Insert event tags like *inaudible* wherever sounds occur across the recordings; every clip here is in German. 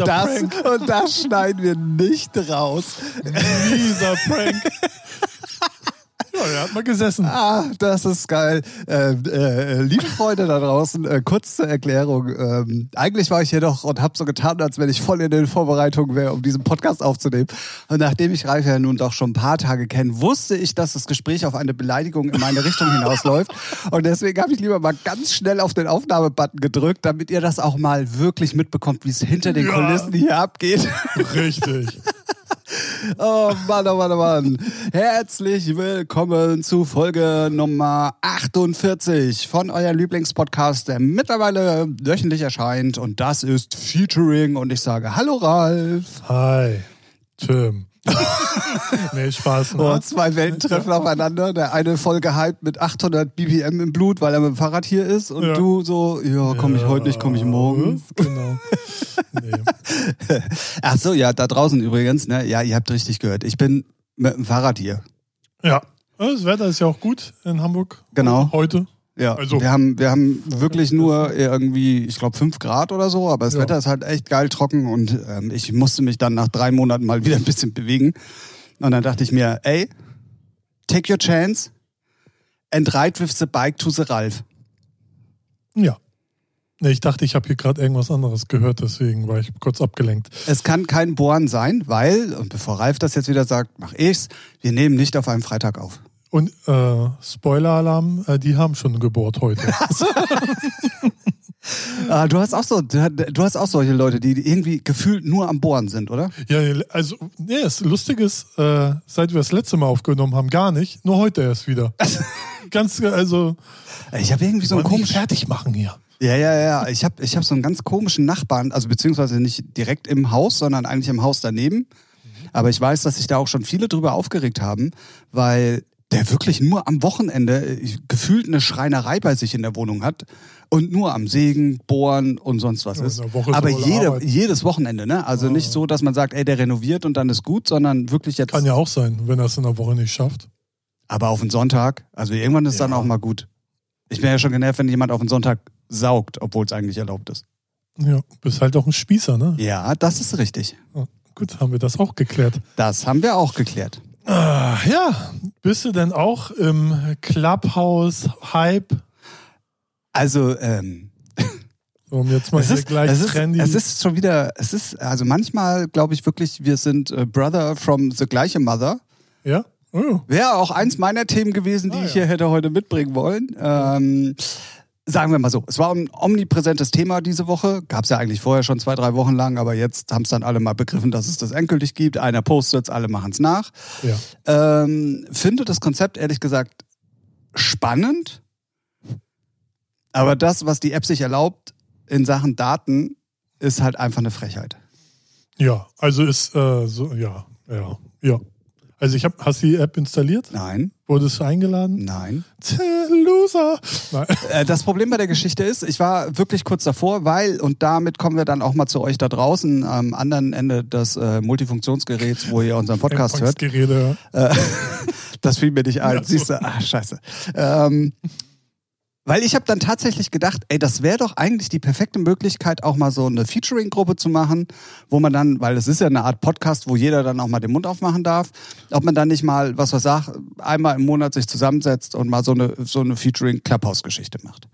und, das, und das schneiden wir nicht raus. Mieser Prank. Er hat mal gesessen. Ah, das ist geil. Ähm, äh, liebe Freunde da draußen, äh, kurz zur Erklärung. Ähm, eigentlich war ich hier doch und habe so getan, als wenn ich voll in den Vorbereitungen wäre, um diesen Podcast aufzunehmen. Und nachdem ich Ralf ja nun doch schon ein paar Tage kenne, wusste ich, dass das Gespräch auf eine Beleidigung in meine Richtung hinausläuft. Und deswegen habe ich lieber mal ganz schnell auf den Aufnahmebutton gedrückt, damit ihr das auch mal wirklich mitbekommt, wie es hinter den Ja. Kulissen hier abgeht. Richtig. *laughs* Oh Mann, oh Mann, oh Mann. Herzlich willkommen zu Folge Nummer 48 von eurem Lieblingspodcast, der mittlerweile wöchentlich erscheint. Und das ist Featuring. Und ich sage Hallo Ralf. Hi, Tim. *laughs* nee, Spaß. Ne? Oh, zwei Welten treffen aufeinander. Der eine voll gehypt mit 800 BPM im Blut, weil er mit dem Fahrrad hier ist. Und Ja. du so, ja, komme ich heute nicht, komme ich morgen. *laughs* Genau. Nee. Ach so, ja, da draußen übrigens, ne? Ja, ihr habt richtig gehört. Ich bin mit dem Fahrrad hier. Ja, das Wetter ist ja auch gut in Hamburg. Genau. Heute. Ja, Also- wir haben, wir haben wirklich nur irgendwie, ich glaube, fünf Grad oder so, aber das Ja. Wetter ist halt echt geil trocken und ähm, ich musste mich dann nach drei Monaten mal *laughs* wieder ein bisschen bewegen. Und dann dachte ich mir, ey, take your chance and ride with the bike to the Ralf. Ja. Ich dachte, ich habe hier gerade irgendwas anderes gehört, deswegen war ich kurz abgelenkt. Es kann kein Bohren sein, weil, und bevor Ralf das jetzt wieder sagt, mach ich's, wir nehmen nicht auf einem Freitag auf. Und äh, Spoiler-Alarm, äh, die haben schon gebohrt heute. *laughs* Ah, du hast auch so, du, hast auch solche Leute, die irgendwie gefühlt nur am Bohren sind, oder? ja, also, nee, das Lustige ist, äh, seit wir das letzte Mal aufgenommen haben, gar nicht. Nur heute erst wieder. *laughs* Ganz, also, Ich habe irgendwie so einen komischen fertig machen hier. Ja, ja, ja. Ich habe ich hab so einen ganz komischen Nachbarn, also beziehungsweise nicht direkt im Haus, sondern eigentlich im Haus daneben. Aber ich weiß, dass sich da auch schon viele drüber aufgeregt haben, weil der wirklich nur am Wochenende äh, gefühlt eine Schreinerei bei sich in der Wohnung hat und nur am Sägen, Bohren und sonst was Ja, ist. Aber jede, jedes Wochenende, ne? Also nicht so, dass man sagt, ey, der renoviert und dann ist gut, sondern wirklich jetzt. Kann ja auch sein, wenn er es in der Woche nicht schafft. Aber auf den Sonntag, also irgendwann ist dann Ja. auch mal gut. Ich bin ja schon genervt, wenn jemand auf den Sonntag saugt, obwohl es eigentlich erlaubt ist. Ja, bist halt auch ein Spießer, ne? Ja, das ist richtig. Ja, Gut, haben wir das auch geklärt. Das haben wir auch geklärt. Ah, ja, bist du denn auch im Clubhouse-Hype? Also, ähm, Um jetzt mal es, hier ist, gleich es, ist, trendy. es ist schon wieder, es ist, also manchmal glaube ich wirklich, wir sind äh, Brother from the gleiche Mother. ja? Oh, Wäre auch eins meiner Themen gewesen, die Ah, ich ja. hier hätte heute mitbringen wollen. Ähm, sagen wir mal so, es war ein omnipräsentes Thema diese Woche. Gab es ja eigentlich vorher schon zwei, drei Wochen lang, aber jetzt haben es dann alle mal begriffen, dass es das endgültig gibt. Einer postet es, alle machen es nach. ja. Ähm, finde das Konzept ehrlich gesagt spannend. Aber das, was die App sich erlaubt in Sachen Daten, ist halt einfach eine Frechheit. Ja, also ist äh, so, ja, ja, ja. Also ich hab, hast du die App installiert? Nein, Wurdest du eingeladen? nein. Tja, Loser. Nein. Äh, das Problem bei der Geschichte ist, ich war wirklich kurz davor, weil, und damit kommen wir dann auch mal zu euch da draußen am anderen Ende des äh, Multifunktionsgeräts, wo ihr unseren Podcast hört. Äh, *laughs* das fiel mir nicht ein. Ja, so. Siehst du, ah, scheiße. Ähm, weil ich habe dann tatsächlich gedacht, ey, das wäre doch eigentlich die perfekte Möglichkeit, auch mal so eine Featuring-Gruppe zu machen, wo man dann, weil es ist ja eine Art Podcast, wo jeder dann auch mal den Mund aufmachen darf, ob man dann nicht mal, was was sagt, einmal im Monat sich zusammensetzt und mal so eine, so eine Featuring-Clubhouse-Geschichte macht.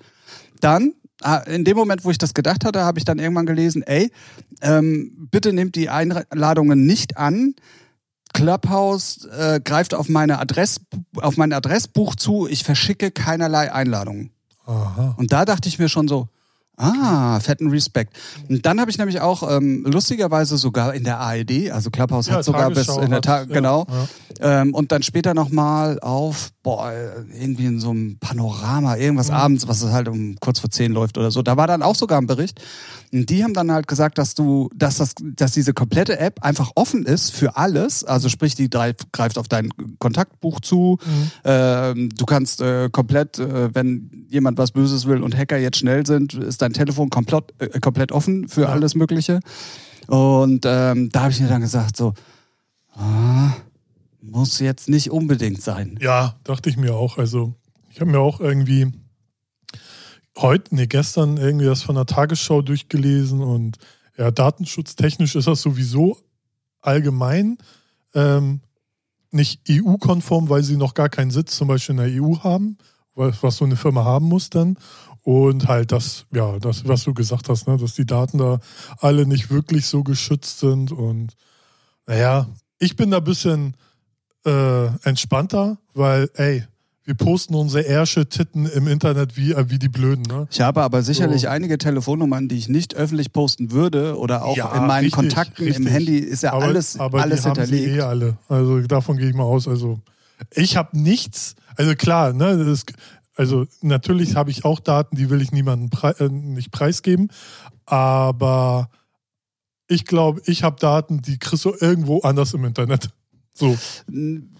Dann, ah, in dem Moment, wo ich das gedacht hatte, habe ich dann irgendwann gelesen, ey, ähm, bitte nehmt die Einladungen nicht an, Clubhouse äh, greift auf meine Adress auf mein Adressbuch zu. Ich verschicke keinerlei Einladungen. Aha. Und da dachte ich mir schon so, ah, fetten Respekt. Und dann habe ich nämlich auch ähm, lustigerweise sogar in der ARD, also Clubhouse Ja, hat sogar bis Tagesschau in der Tag, genau. ja. Ähm, und dann später nochmal auf, boah, irgendwie in so einem Panorama, irgendwas Mhm. abends, was halt um kurz vor zehn läuft oder so. Da war dann auch sogar ein Bericht. Und die haben dann halt gesagt, dass du, dass das, dass diese komplette App einfach offen ist für alles. Also sprich, die drei- greift auf dein Kontaktbuch zu. Mhm. Ähm, du kannst äh, komplett, äh, wenn jemand was Böses will und Hacker jetzt schnell sind, ist dein Telefon komplett, äh, komplett offen für Ja. alles Mögliche. Und ähm, da habe ich mir dann gesagt, so, ah, muss jetzt nicht unbedingt sein. Ja, dachte ich mir auch. Also, ich habe mir auch irgendwie heute, nee, gestern irgendwie das von der Tagesschau durchgelesen und ja, datenschutztechnisch ist das sowieso allgemein ähm, nicht EU-konform, weil sie noch gar keinen Sitz zum Beispiel in der EU haben, was so eine Firma haben muss dann. Und halt das, ja, das, was du gesagt hast, ne, dass die Daten da alle nicht wirklich so geschützt sind. Und naja, ich bin da ein bisschen äh, entspannter, weil, ey, wir posten unsere Ärsche Titten im Internet wie, äh, wie die Blöden. Ne? Ich habe aber sicherlich so. einige Telefonnummern, die ich nicht öffentlich posten würde oder auch ja, in meinen richtig, Kontakten richtig. im Handy ist ja aber, alles, aber alles die hinterlegt. Haben sie eh alle. Also davon gehe ich mal aus. Also ich habe nichts. Also klar, ne, das, also natürlich habe ich auch Daten, die will ich niemandem pre äh, nicht preisgeben, aber ich glaube, ich habe Daten, die kriegst du irgendwo anders im Internet. So.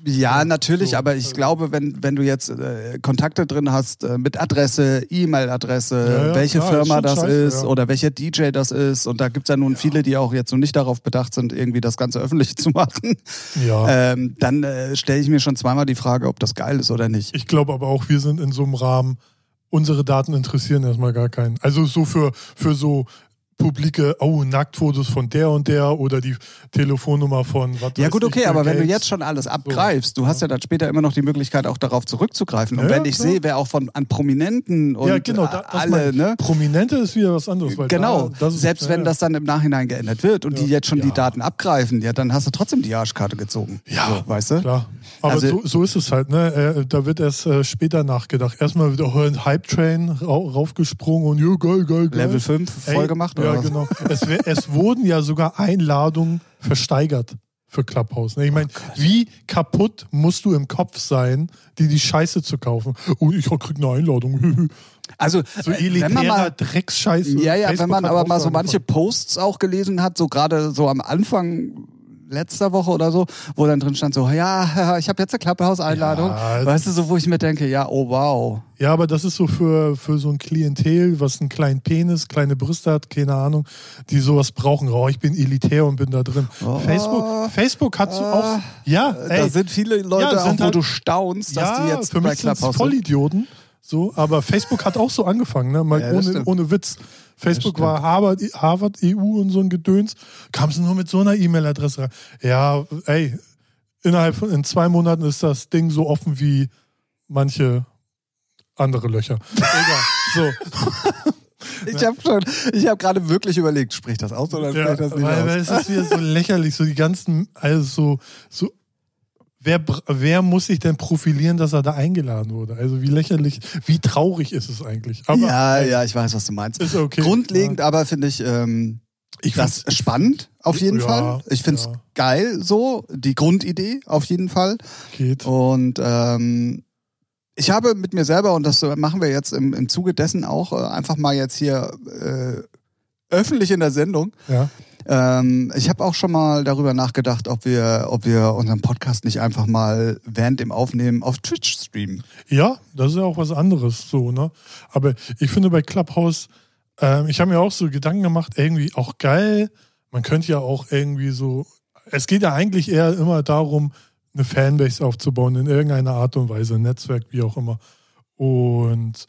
Ja, natürlich, so. aber ich also glaube, wenn, wenn du jetzt äh, Kontakte drin hast äh, mit Adresse, E-Mail-Adresse, ja, ja, welche klar, Firma das scheiße, ist ja. oder welcher DJ das ist, und da gibt es ja nun viele, die auch jetzt so nicht darauf bedacht sind, irgendwie das Ganze *laughs* öffentlich zu machen, ähm, dann äh, stelle ich mir schon zweimal die Frage, ob das geil ist oder nicht. Ich glaube aber auch, wir sind in so einem Rahmen, unsere Daten interessieren erstmal gar keinen. Also so für, für so publike, oh, Nacktfotos von der und der oder die Telefonnummer von was Ja gut, okay, ich, aber wenn du jetzt schon alles abgreifst, so. du hast ja dann später immer noch die Möglichkeit, auch darauf zurückzugreifen. Und ja, wenn ich sehe, wer auch von an Prominenten und ja, genau, da, alle, ne? Prominente ist wieder was anderes. genau, da, ist, selbst ja, wenn das dann im Nachhinein geändert wird und die jetzt schon die Daten abgreifen, ja, dann hast du trotzdem die Arschkarte gezogen. Ja, so, weißt du? Klar. Aber also, so, so, ist es halt, ne? Äh, da wird erst äh, später nachgedacht. Erstmal wieder ein Hype-Train raufgesprungen und ja, geil, geil, geil. Level 5 voll gemacht, Ja, genau. es, es wurden ja sogar Einladungen versteigert für Clubhouse. Ne? Ich meine, oh wie kaputt musst du im Kopf sein, die die Scheiße zu kaufen? Oh, ich krieg eine Einladung. *laughs* Also, so wenn man mal, Drecksscheiße. Ja, ja, Facebook wenn man aber mal so manche Posts auch gelesen hat, so gerade so am Anfang letzter Woche oder so, wo dann drin stand so, ja, *laughs* ich habe jetzt eine Clubhouse-Einladung. Ja, weißt du, so wo ich mir denke, ja, oh wow. Ja, aber das ist so für, für so ein Klientel, was einen kleinen Penis, kleine Brüste hat, keine Ahnung, die sowas brauchen. Oh, ich bin elitär und bin da drin. Oh, Facebook, Facebook hat so auch, ja, ey, da sind viele Leute, ja, auch, wo halt, du staunst, dass die jetzt für mich bei Clubhouse Vollidioten. So, aber Facebook hat auch so angefangen, ne? Mal ja, ohne, ohne Witz. Facebook war Harvard, Harvard EU und so ein Gedöns. Kam es nur mit so einer E-Mail-Adresse rein. Ja, ey, innerhalb von in zwei Monaten ist das Ding so offen wie manche andere Löcher. Egal. so. *laughs* Ich habe schon, ich habe gerade wirklich überlegt, spricht das aus oder spricht ja, das nicht weil, aus? Weil es ist wieder so lächerlich, so die ganzen, also so, so wer, wer muss sich denn profilieren, dass er da eingeladen wurde? Also wie lächerlich, wie traurig ist es eigentlich? Aber, ja, ja, ich weiß, was du meinst. Ist okay. Grundlegend ja. aber finde ich, ähm, ich das spannend auf jeden ja, Fall. Ich finde es ja. geil so, die Grundidee auf jeden Fall. Geht. Und ähm, ich habe mit mir selber, und das machen wir jetzt im, im Zuge dessen auch, äh, einfach mal jetzt hier äh, öffentlich in der Sendung, ja. Ähm, ich habe auch schon mal darüber nachgedacht, ob wir, ob wir unseren Podcast nicht einfach mal während dem Aufnehmen auf Twitch streamen. Ja, das ist ja auch was anderes so, ne? Aber ich finde bei Clubhouse, äh, ich habe mir auch so Gedanken gemacht, irgendwie auch geil. Man könnte ja auch irgendwie so, es geht ja eigentlich eher immer darum, eine Fanbase aufzubauen in irgendeiner Art und Weise, ein Netzwerk, wie auch immer. Und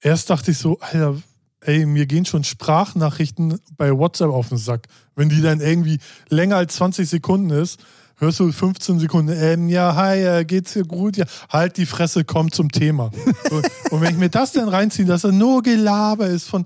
erst dachte ich so, Alter, ey, mir gehen schon Sprachnachrichten bei WhatsApp auf den Sack. Wenn die dann irgendwie länger als 20 Sekunden ist, hörst du 15 Sekunden, ähm, ja, hi, äh, geht's dir gut? Ja, halt die Fresse, komm zum Thema. *laughs* und wenn ich mir das dann reinziehe, dass er nur Gelaber ist von,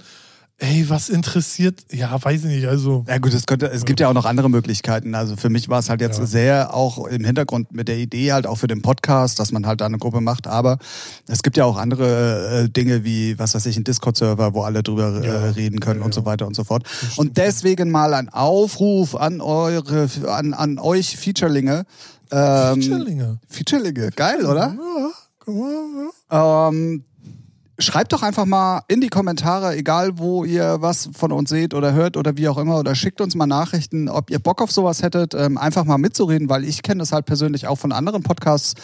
Ey, was interessiert? Ja, weiß ich nicht. Also. Ja, gut, es, könnte, es gibt ja auch noch andere Möglichkeiten. Also für mich war es halt jetzt ja. sehr auch im Hintergrund mit der Idee halt auch für den Podcast, dass man halt da eine Gruppe macht. Aber es gibt ja auch andere äh, Dinge wie, was weiß ich, ein Discord-Server, wo alle drüber äh, ja. reden können ja, und so weiter und so fort. Und deswegen mal ein Aufruf an eure, an, an euch Featurelinge. Ähm, Featurelinge. Featurelinge. Geil, oder? Ja, komm mal, ja. Ähm, schreibt doch einfach mal in die Kommentare, egal wo ihr was von uns seht oder hört oder wie auch immer, oder schickt uns mal Nachrichten, ob ihr Bock auf sowas hättet, ähm, einfach mal mitzureden, weil ich kenne das halt persönlich auch von anderen Podcasts.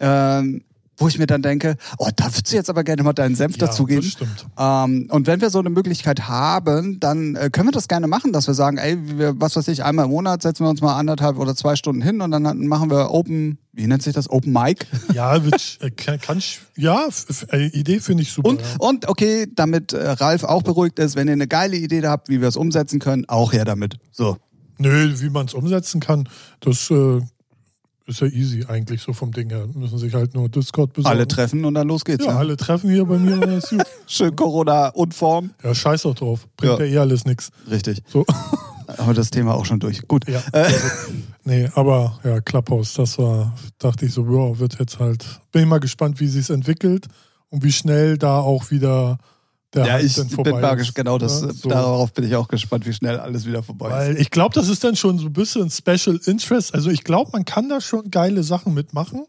Ähm, wo ich mir dann denke, oh, da würdest du jetzt aber gerne mal deinen Senf Ja, dazugeben. Ähm, und wenn wir so eine Möglichkeit haben, dann äh, können wir das gerne machen, dass wir sagen, ey, wir, was weiß ich, einmal im Monat setzen wir uns mal anderthalb oder zwei Stunden hin und dann machen wir Open, wie nennt sich das? Open Mic. *laughs* Ja, wird, äh, kann, kann ich, ja, äh, Idee finde ich super. Und, ja. und okay, damit äh, Ralf auch beruhigt ist, wenn ihr eine geile Idee habt, wie wir es umsetzen können, auch her damit. So. Nö, wie man es umsetzen kann, das äh, ist ja easy eigentlich so vom Ding her. Müssen sich halt nur Discord besorgen. Alle treffen und dann los geht's. Ja, ne? alle treffen hier bei mir und dann ist gut. *laughs* Schön Corona-Unform. Ja, scheiß auch drauf. Bringt Ja. ja, eh alles nix. Richtig. So. *laughs* Aber das Thema auch schon durch. Gut. Ja. Äh, *laughs* Nee, aber ja, Clubhouse, das war, dachte ich so, ja, wird jetzt halt, bin ich mal gespannt, wie sich entwickelt und wie schnell da auch wieder der ja, ich bin ges- genau das. ne? äh, So. Darauf bin ich auch gespannt, wie schnell alles wieder vorbei ist. Weil ich glaube, das ist dann schon so ein bisschen Special Interest. Also ich glaube, man kann da schon geile Sachen mitmachen.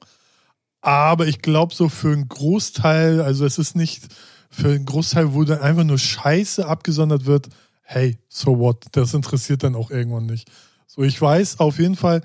Aber ich glaube, so für einen Großteil, also es ist nicht für einen Großteil, wo dann einfach nur Scheiße abgesondert wird, hey, so what? Das interessiert dann auch irgendwann nicht. So, ich weiß auf jeden Fall,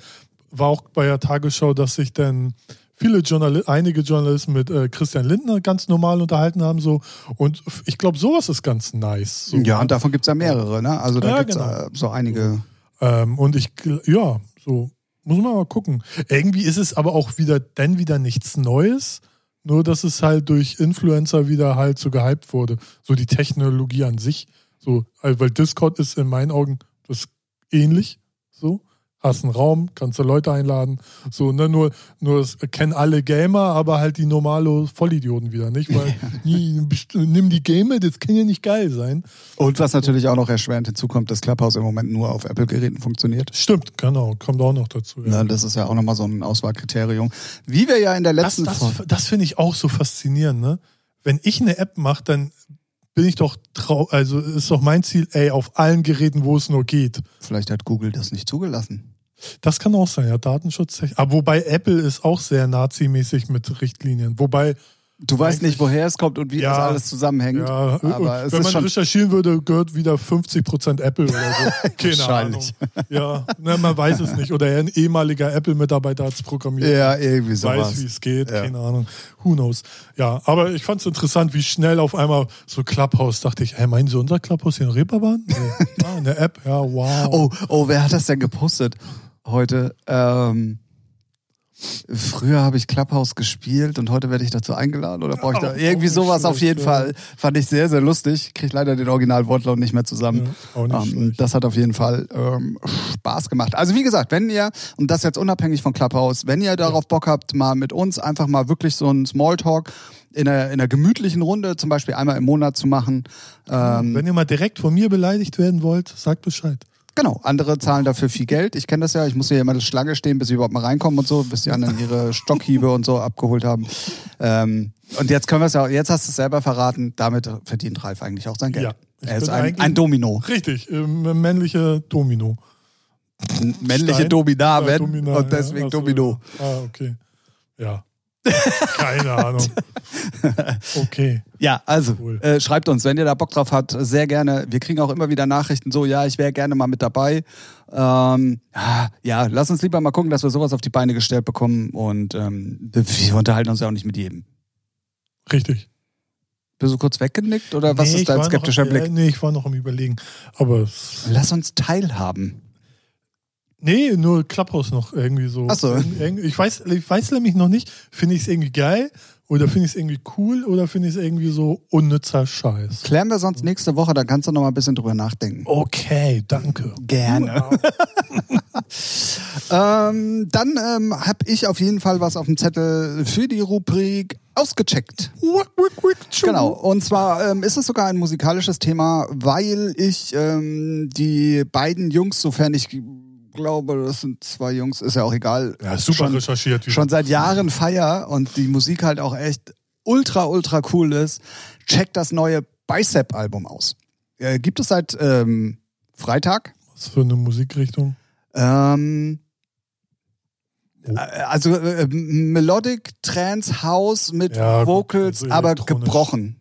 war auch bei der Tagesschau, dass sich dann viele Journali einige Journalisten mit äh, Christian Lindner ganz normal unterhalten haben. So. Und ich glaube, sowas ist ganz nice. So. ja, und davon gibt es ja mehrere, ne? Also da Ja, gibt's genau. äh, so einige. Ähm, und ich, ja, so, muss man mal gucken. Irgendwie ist es aber auch wieder, dann wieder nichts Neues, nur dass es halt durch Influencer wieder halt so gehypt wurde. So die Technologie an sich. So, weil Discord ist in meinen Augen das ähnlich. So. Hast einen Raum, kannst du Leute einladen. So, ne, nur, nur das kennen alle Gamer, aber halt die normale Vollidioten wieder, nicht? Weil, nie, nimm die Gamer, das kann ja nicht geil sein. Und was natürlich auch noch erschwerend hinzukommt, dass Clubhouse im Moment nur auf Apple-Geräten funktioniert. Stimmt, genau, kommt auch noch dazu. Ja. Ja, das ist ja auch nochmal so ein Auswahlkriterium. Wie wir ja in der Das, letzten das, Folge. das finde ich auch so faszinierend, ne? Wenn ich eine App mache, dann bin ich doch trau also ist doch mein Ziel, ey, auf allen Geräten, wo es nur geht. Vielleicht hat Google das nicht zugelassen. Das kann auch sein, ja, Datenschutz. Aber wobei Apple ist auch sehr nazimäßig mit Richtlinien. Wobei, Du weißt nicht, woher es kommt und wie Ja. das alles zusammenhängt. ja, aber es wenn man recherchieren würde, gehört wieder 50% Apple oder so. *laughs* Keine Wahrscheinlich. Ahnung. Ja, ne, man weiß es nicht. Oder ein ehemaliger Apple-Mitarbeiter hat es programmiert. ja irgendwie sowas. weiß, wie es geht, Ja. keine Ahnung. Who knows? Ja, aber ich fand es interessant, wie schnell auf einmal so Clubhouse, dachte ich, hey, meinen Sie unser Clubhouse hier in Reeperbahn? Nee. *laughs* ah, in der App, ja, wow. Oh, oh, wer hat das denn gepostet heute? Ähm, früher habe ich Clubhouse gespielt und heute werde ich dazu eingeladen oder brauche ich da Oh, irgendwie oh, sowas auf jeden ja. Fall. Fand ich sehr, sehr lustig. Krieg leider den Original-Wortlaut nicht mehr zusammen. Ja, nicht Ähm, das hat auf jeden Fall ähm, Spaß gemacht. Also wie gesagt, wenn ihr, und das jetzt unabhängig von Clubhouse, wenn ihr darauf Bock habt, mal mit uns einfach mal wirklich so einen Smalltalk in einer, in einer gemütlichen Runde, zum Beispiel einmal im Monat zu machen. Ähm, Wenn ihr mal direkt von mir beleidigt werden wollt, sagt Bescheid. Genau, andere zahlen dafür viel Geld. Ich kenne das ja, ich muss hier immer eine Schlange stehen, bis sie überhaupt mal reinkommen und so, bis die anderen ihre *laughs* Stockhiebe und so abgeholt haben. Ähm, und jetzt können wir es ja, jetzt hast du es selber verraten, damit verdient Ralf eigentlich auch sein Geld. Ja, er ist ein, ein Domino. Richtig, ähm, männliche Domino. Männliche Stein? Dominamen Ja, Domina, und deswegen ja. So, Domino. Ah, okay. Ja. Keine Ahnung. *laughs* Okay. Ja, also Cool. äh, schreibt uns, wenn ihr da Bock drauf habt, sehr gerne. Wir kriegen auch immer wieder Nachrichten so, ja, ich wäre gerne mal mit dabei. Ähm, ja, lass uns lieber mal gucken, dass wir sowas auf die Beine gestellt bekommen und ähm, wir unterhalten uns ja auch nicht mit jedem. Richtig. Bist du kurz weggenickt oder was Nee, ist dein skeptischer noch, Blick? Äh, nee, ich war noch am Überlegen. Aber Lass uns teilhaben. Nee, nur Clubhouse noch irgendwie so. Ach so. Ich weiß, ich weiß nämlich noch nicht, finde ich es irgendwie geil oder finde ich es irgendwie cool oder finde ich es irgendwie so unnützer Scheiß. Klären wir sonst nächste Woche, dann kannst du noch mal ein bisschen drüber nachdenken. Okay, danke. Gerne. *laughs* Ähm, dann ähm, habe ich auf jeden Fall was auf dem Zettel für die Rubrik ausgecheckt. Genau. Und zwar ähm, ist es sogar ein musikalisches Thema, weil ich ähm, die beiden Jungs, sofern ich glaube, das sind zwei Jungs, ist ja auch egal. Ja, super schon, recherchiert. schon seit Jahren feier und die Musik halt auch echt ultra, ultra cool ist. Checkt das neue Bicep-Album aus. Äh, gibt es seit ähm, Freitag. Was für eine Musikrichtung? Ähm, Oh. äh, also äh, Melodic Trance House mit Ja, Vocals, also aber gebrochen.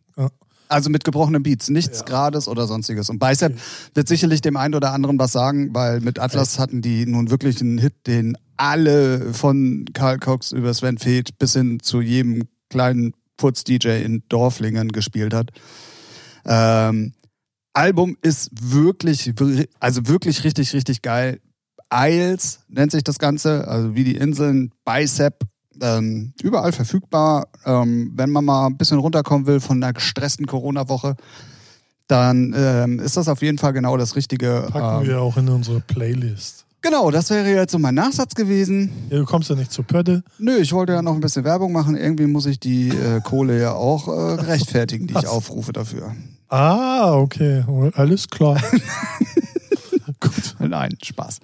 Also mit gebrochenen Beats, nichts Ja. Grades oder sonstiges. Und Bicep wird sicherlich dem einen oder anderen was sagen, weil mit Atlas hatten die nun wirklich einen Hit, den alle von Karl Cox über Sven Feth bis hin zu jedem kleinen Putz-DJ in Dorflingen gespielt hat. Ähm, Album ist wirklich, also wirklich richtig, richtig geil. Isles nennt sich das Ganze, also wie die Inseln, Bicep, ähm, überall verfügbar. Ähm, wenn man mal ein bisschen runterkommen will von einer gestressten Corona-Woche, dann ähm, ist das auf jeden Fall genau das Richtige. Packen ähm, wir auch in unsere Playlist. Genau, das wäre jetzt so mein Nachsatz gewesen. Ja, du kommst ja nicht zur Pötte. Nö, ich wollte ja noch ein bisschen Werbung machen. Irgendwie muss ich die äh, Kohle ja auch äh, rechtfertigen, die ich aufrufe dafür. Ah, okay. Alles klar. *laughs* Gut. Nein, Spaß.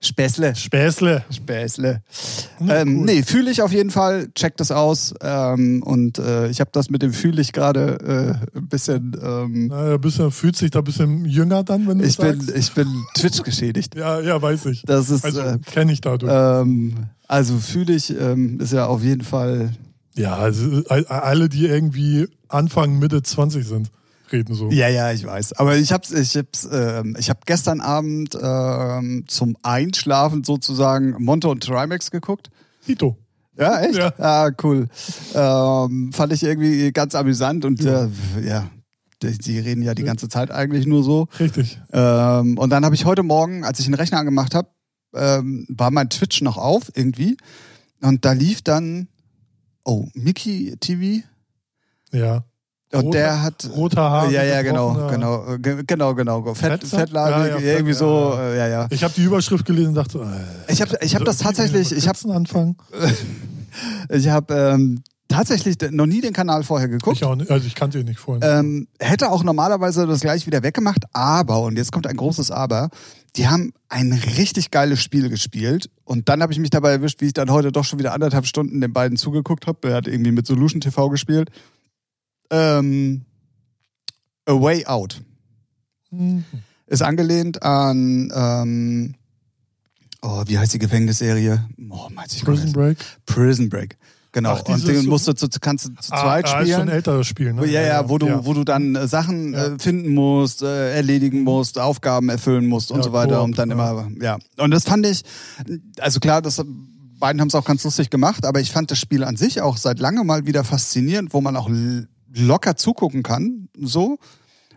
Späßle. Späßle. Späßle. Na, ähm, cool. Nee, fühle ich auf jeden Fall. Checkt das aus. Ähm, und äh, ich habe das mit dem fühle ich gerade äh, ein bisschen. Ähm, Na, ein bisschen, fühlt sich da ein bisschen jünger dann, wenn du ich, sagst. bin, ich bin Twitch geschädigt. ja, ja, weiß ich. Das ist. Also äh, kenne ich dadurch. ähm, also fühle ich, ähm, ist ja auf jeden Fall. ja, also äh, alle, die irgendwie Anfang, Mitte 20 sind, reden so. Ja, ja, ich weiß. Aber ich hab's, ich hab's, ähm, ich hab gestern Abend ähm, zum Einschlafen sozusagen Monte und Trimax geguckt. Tito. Ja, echt? Ja. Ah, cool. Ähm, fand ich irgendwie ganz amüsant und äh, ja, die, die reden ja die ganze Zeit eigentlich nur so. Richtig. Ähm, und dann habe ich heute Morgen, als ich den Rechner angemacht habe, ähm, war mein Twitch noch auf irgendwie und da lief dann, oh, Mickey TV Ja. Und Roter- der hat Roter Haar. ja, ja, genau, genau, äh, ge- genau, genau, Fett? Fettlage, Ja, ja, irgendwie Fett, so, ja, äh, ja, ja. Ich habe die Überschrift gelesen und dachte, äh, Ich habe, ich habe das tatsächlich, ich habe, anfangen. *laughs* ich habe ähm, tatsächlich noch nie den Kanal vorher geguckt. Ich auch nicht, also ich kannte ihn nicht vorhin. Ähm, hätte auch normalerweise das gleich wieder weggemacht, aber, und jetzt kommt ein großes Aber, die haben ein richtig geiles Spiel gespielt. Und dann habe ich mich dabei erwischt, wie ich dann heute doch schon wieder anderthalb Stunden den beiden zugeguckt habe. Er hat irgendwie mit Solution TV gespielt. Ähm, A Way Out Mhm. ist angelehnt an, ähm, oh, wie heißt die Gefängnisserie? Oh, meinst du, ich Prison Break. Prison Break. Genau. Ach, und den musst du zu, kannst du zu Ah, zweit ah, ist schon spielen. ein älteres Spiel, ne? Ja, ja, wo du, ja. wo du dann äh, Sachen Ja. äh, finden musst, äh, erledigen musst, Aufgaben erfüllen musst und Ja, so weiter und dann immer, ja. Und das fand ich, also klar, das beiden haben es auch ganz lustig gemacht, aber ich fand das Spiel an sich auch seit langem mal wieder faszinierend, wo man auch locker zugucken kann, so.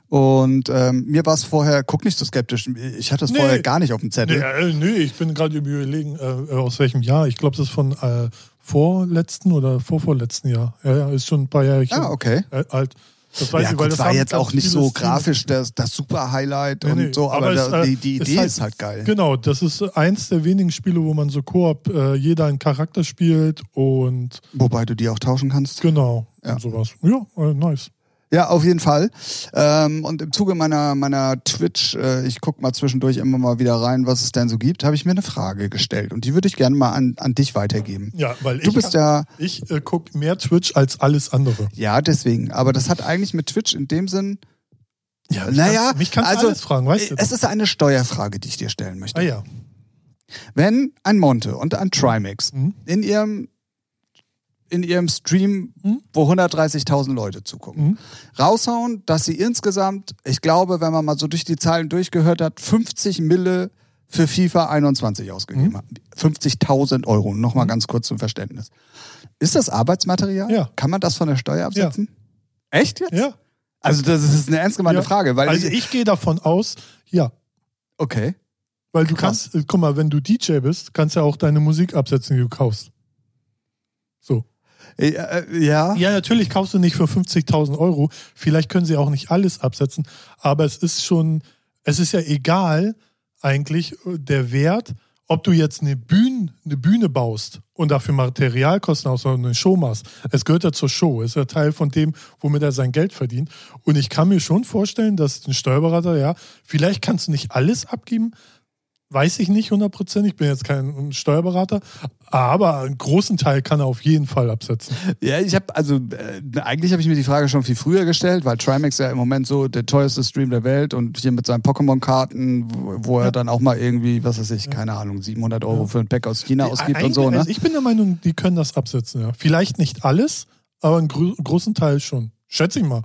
Und ähm, mir war es vorher, guck nicht so skeptisch, ich hatte es Nee. vorher gar nicht auf dem Nee, Zettel. äh, nee, ich bin gerade überlegen, äh, aus welchem Jahr. Ich glaube, das ist von äh, vorletzten oder vorvorletzten Jahr. Ja, ja, ist schon ein paar Jahre Ah, okay. äh, alt. Das weiß ja, ich, weil gut, das war jetzt auch nicht so grafisch das, das super Highlight Nee, und nee, so, aber, aber da, äh, die, die ist Idee halt- ist halt geil. Genau, das ist eins der wenigen Spiele, wo man so Koop äh, jeder einen Charakter spielt und Wobei du die auch tauschen kannst. genau Ja. und sowas. Ja, äh, nice. Ja, auf jeden Fall. Ähm, und im Zuge meiner, meiner Twitch, äh, ich guck mal zwischendurch immer mal wieder rein, was es denn so gibt, habe ich mir eine Frage gestellt. Und die würde ich gerne mal an, an dich weitergeben. Ja, weil Du ich, bist ja, ich äh, gucke mehr Twitch als alles andere. ja, deswegen. Aber das hat eigentlich mit Twitch in dem Sinn, Ja, mich naja, kannst, mich kannst also, du alles fragen, weißt du? es ist eine Steuerfrage, die ich dir stellen möchte. ah ja. Wenn ein Monte und ein Trimax Mhm. in ihrem in ihrem Stream, Mhm. wo 130.000 Leute zugucken, Mhm. raushauen, dass sie insgesamt, ich glaube, wenn man mal so durch die Zahlen durchgehört hat, 50 Mille für FIFA 21 ausgegeben Mhm. haben. 50.000 Euro, nochmal ganz kurz zum Verständnis. Ist das Arbeitsmaterial? Ja. Kann man das von der Steuer absetzen? Echt jetzt? Ja. Also das ist eine ernst gemeinte Ja. Frage, weil Also ich, ich gehe davon aus, ja. okay. Weil du Krass. kannst, äh, guck mal, wenn du DJ bist, kannst du ja auch deine Musik absetzen, die du kaufst. So. Äh, äh, ja. Ja, natürlich kaufst du nicht für 50.000 Euro. Vielleicht können sie auch nicht alles absetzen, aber es ist schon, es ist ja egal eigentlich äh, der Wert, ob du jetzt eine Bühne, eine Bühne baust und dafür Materialkosten aus oder eine Show machst. Es gehört ja zur Show, es ist ja Teil von dem, womit er sein Geld verdient. Und ich kann mir schon vorstellen, dass ein Steuerberater, ja, vielleicht kannst du nicht alles abgeben, weiß ich nicht hundertprozentig, ich bin jetzt kein Steuerberater, aber einen großen Teil kann er auf jeden Fall absetzen. Ja, ich habe also äh, eigentlich habe ich mir die Frage schon viel früher gestellt, weil Trimax ja im Moment so der teuerste Stream der Welt und hier mit seinen Pokémon-Karten, wo, wo er Ja. dann auch mal irgendwie, was weiß ich, keine Ahnung, 700 Euro Ja. für ein Pack aus China ausgibt und so, ne? Also ich bin der Meinung, die können das absetzen, ja. Vielleicht nicht alles, aber einen gro großen Teil schon. Schätze ich mal.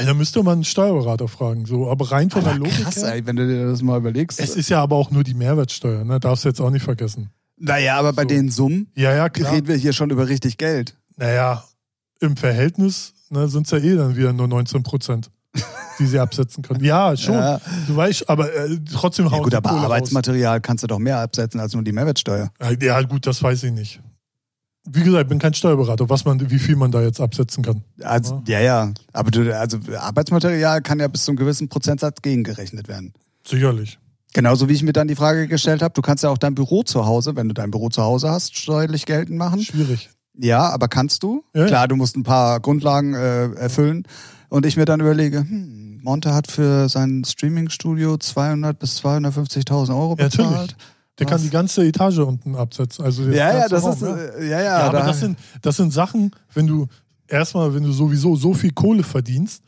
Also, da müsste man einen Steuerberater fragen, so. Aber rein von der Aber Logik krass, ey, wenn du dir das mal überlegst. Es ist ja aber auch nur die Mehrwertsteuer, ne? Darfst du jetzt auch nicht vergessen. naja, aber bei So. den Summen Ja, ja, klar. reden wir hier schon über richtig Geld. Naja, im Verhältnis ne, sind es ja eh dann wieder nur 19 Prozent, die sie absetzen können. Ja, schon. Ja. Du weißt, aber äh, trotzdem Ja hauen gut, die aber Kohle raus. Arbeitsmaterial kannst du doch mehr absetzen als nur die Mehrwertsteuer. Ja, gut, das weiß ich nicht. Wie gesagt, ich bin kein Steuerberater, was man, wie viel man da jetzt absetzen kann. Also, ja, ja. Aber du, also Arbeitsmaterial kann ja bis zu einem gewissen Prozentsatz gegengerechnet werden. Sicherlich. Genauso wie ich mir dann die Frage gestellt habe, du kannst ja auch dein Büro zu Hause, wenn du dein Büro zu Hause hast, steuerlich geltend machen. Schwierig. Ja, aber kannst du? Ja, ja. Klar, du musst ein paar Grundlagen äh, erfüllen. Und ich mir dann überlege, hm, Monte hat für sein Streaming-Studio 200 bis 250.000 Euro Ja, bezahlt. natürlich. Der Was? kann die ganze Etage unten absetzen. Also Ja, ja, das Raum, ist, ja. äh, ja, ja. Ja, aber da- das sind, das sind Sachen, wenn du erstmal, wenn du sowieso so viel Kohle verdienst,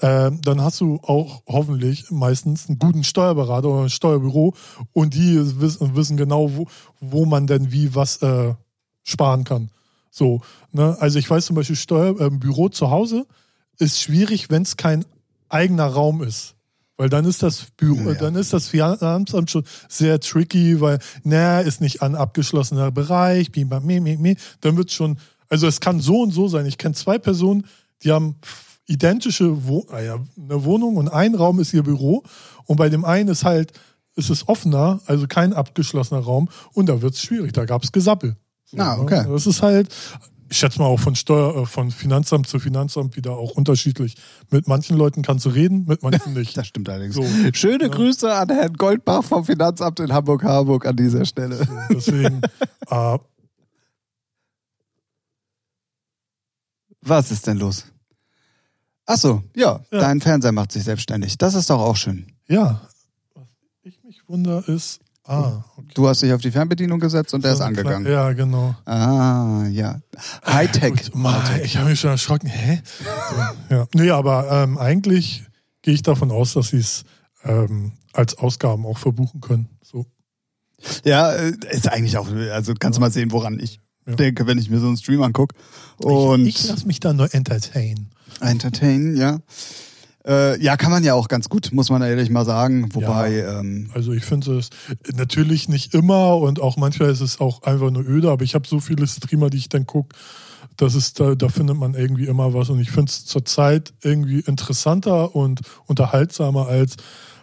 ähm, dann hast du auch hoffentlich meistens einen guten Steuerberater oder ein Steuerbüro und die wissen, wissen genau, wo, wo man denn wie was äh, sparen kann. So, ne? Also ich weiß zum Beispiel, Steuer, äh, Büro zu Hause ist schwierig, wenn es kein eigener Raum ist. Weil dann ist das Büro, Ja. dann ist das Finanzamt schon sehr tricky, weil, na, ist nicht ein abgeschlossener Bereich, bim, bam, mi, mi, mi. dann wird schon, also es kann so und so sein. Ich kenne zwei Personen, die haben identische Wo ah ja, eine Wohnung und ein Raum ist ihr Büro und bei dem einen ist halt, ist es offener, also kein abgeschlossener Raum und da wird es schwierig, da gab es Gesappel. So, Ah, ne? okay. Das ist halt, ich schätze mal auch von Steuer, äh, von Finanzamt zu Finanzamt wieder auch unterschiedlich. Mit manchen Leuten kannst du reden, mit manchen *laughs* nicht. Das stimmt allerdings. So. Schöne Grüße an Herrn Goldbach vom Finanzamt in Hamburg-Harburg an dieser Stelle. Deswegen, *laughs* äh, Was ist denn los? Ach so, ja, Ja. dein Fernseher macht sich selbstständig. Das ist doch auch schön. ja, was ich mich wundere ist, ah, okay. Du hast dich auf die Fernbedienung gesetzt und der ist angegangen. Ja, genau. Ah, ja. Hightech. Mann, ich habe mich schon erschrocken. Hä? Ja. Nee, aber ähm, eigentlich gehe ich davon aus, dass sie es ähm, als Ausgaben auch verbuchen können. So. Ja, äh, ist eigentlich auch, also kannst du mal sehen, woran ich Ja. denke, wenn ich mir so einen Stream angucke. Und ich, ich lasse mich da nur entertainen. entertainen, ja. Äh, ja, kann man ja auch ganz gut, muss man ehrlich mal sagen. Wobei, ähm, Also ich finde es natürlich nicht immer und auch manchmal ist es auch einfach nur öde, aber ich habe so viele Streamer, die ich dann gucke, das ist, da, da findet man irgendwie immer was und ich finde es zurzeit irgendwie interessanter und unterhaltsamer als,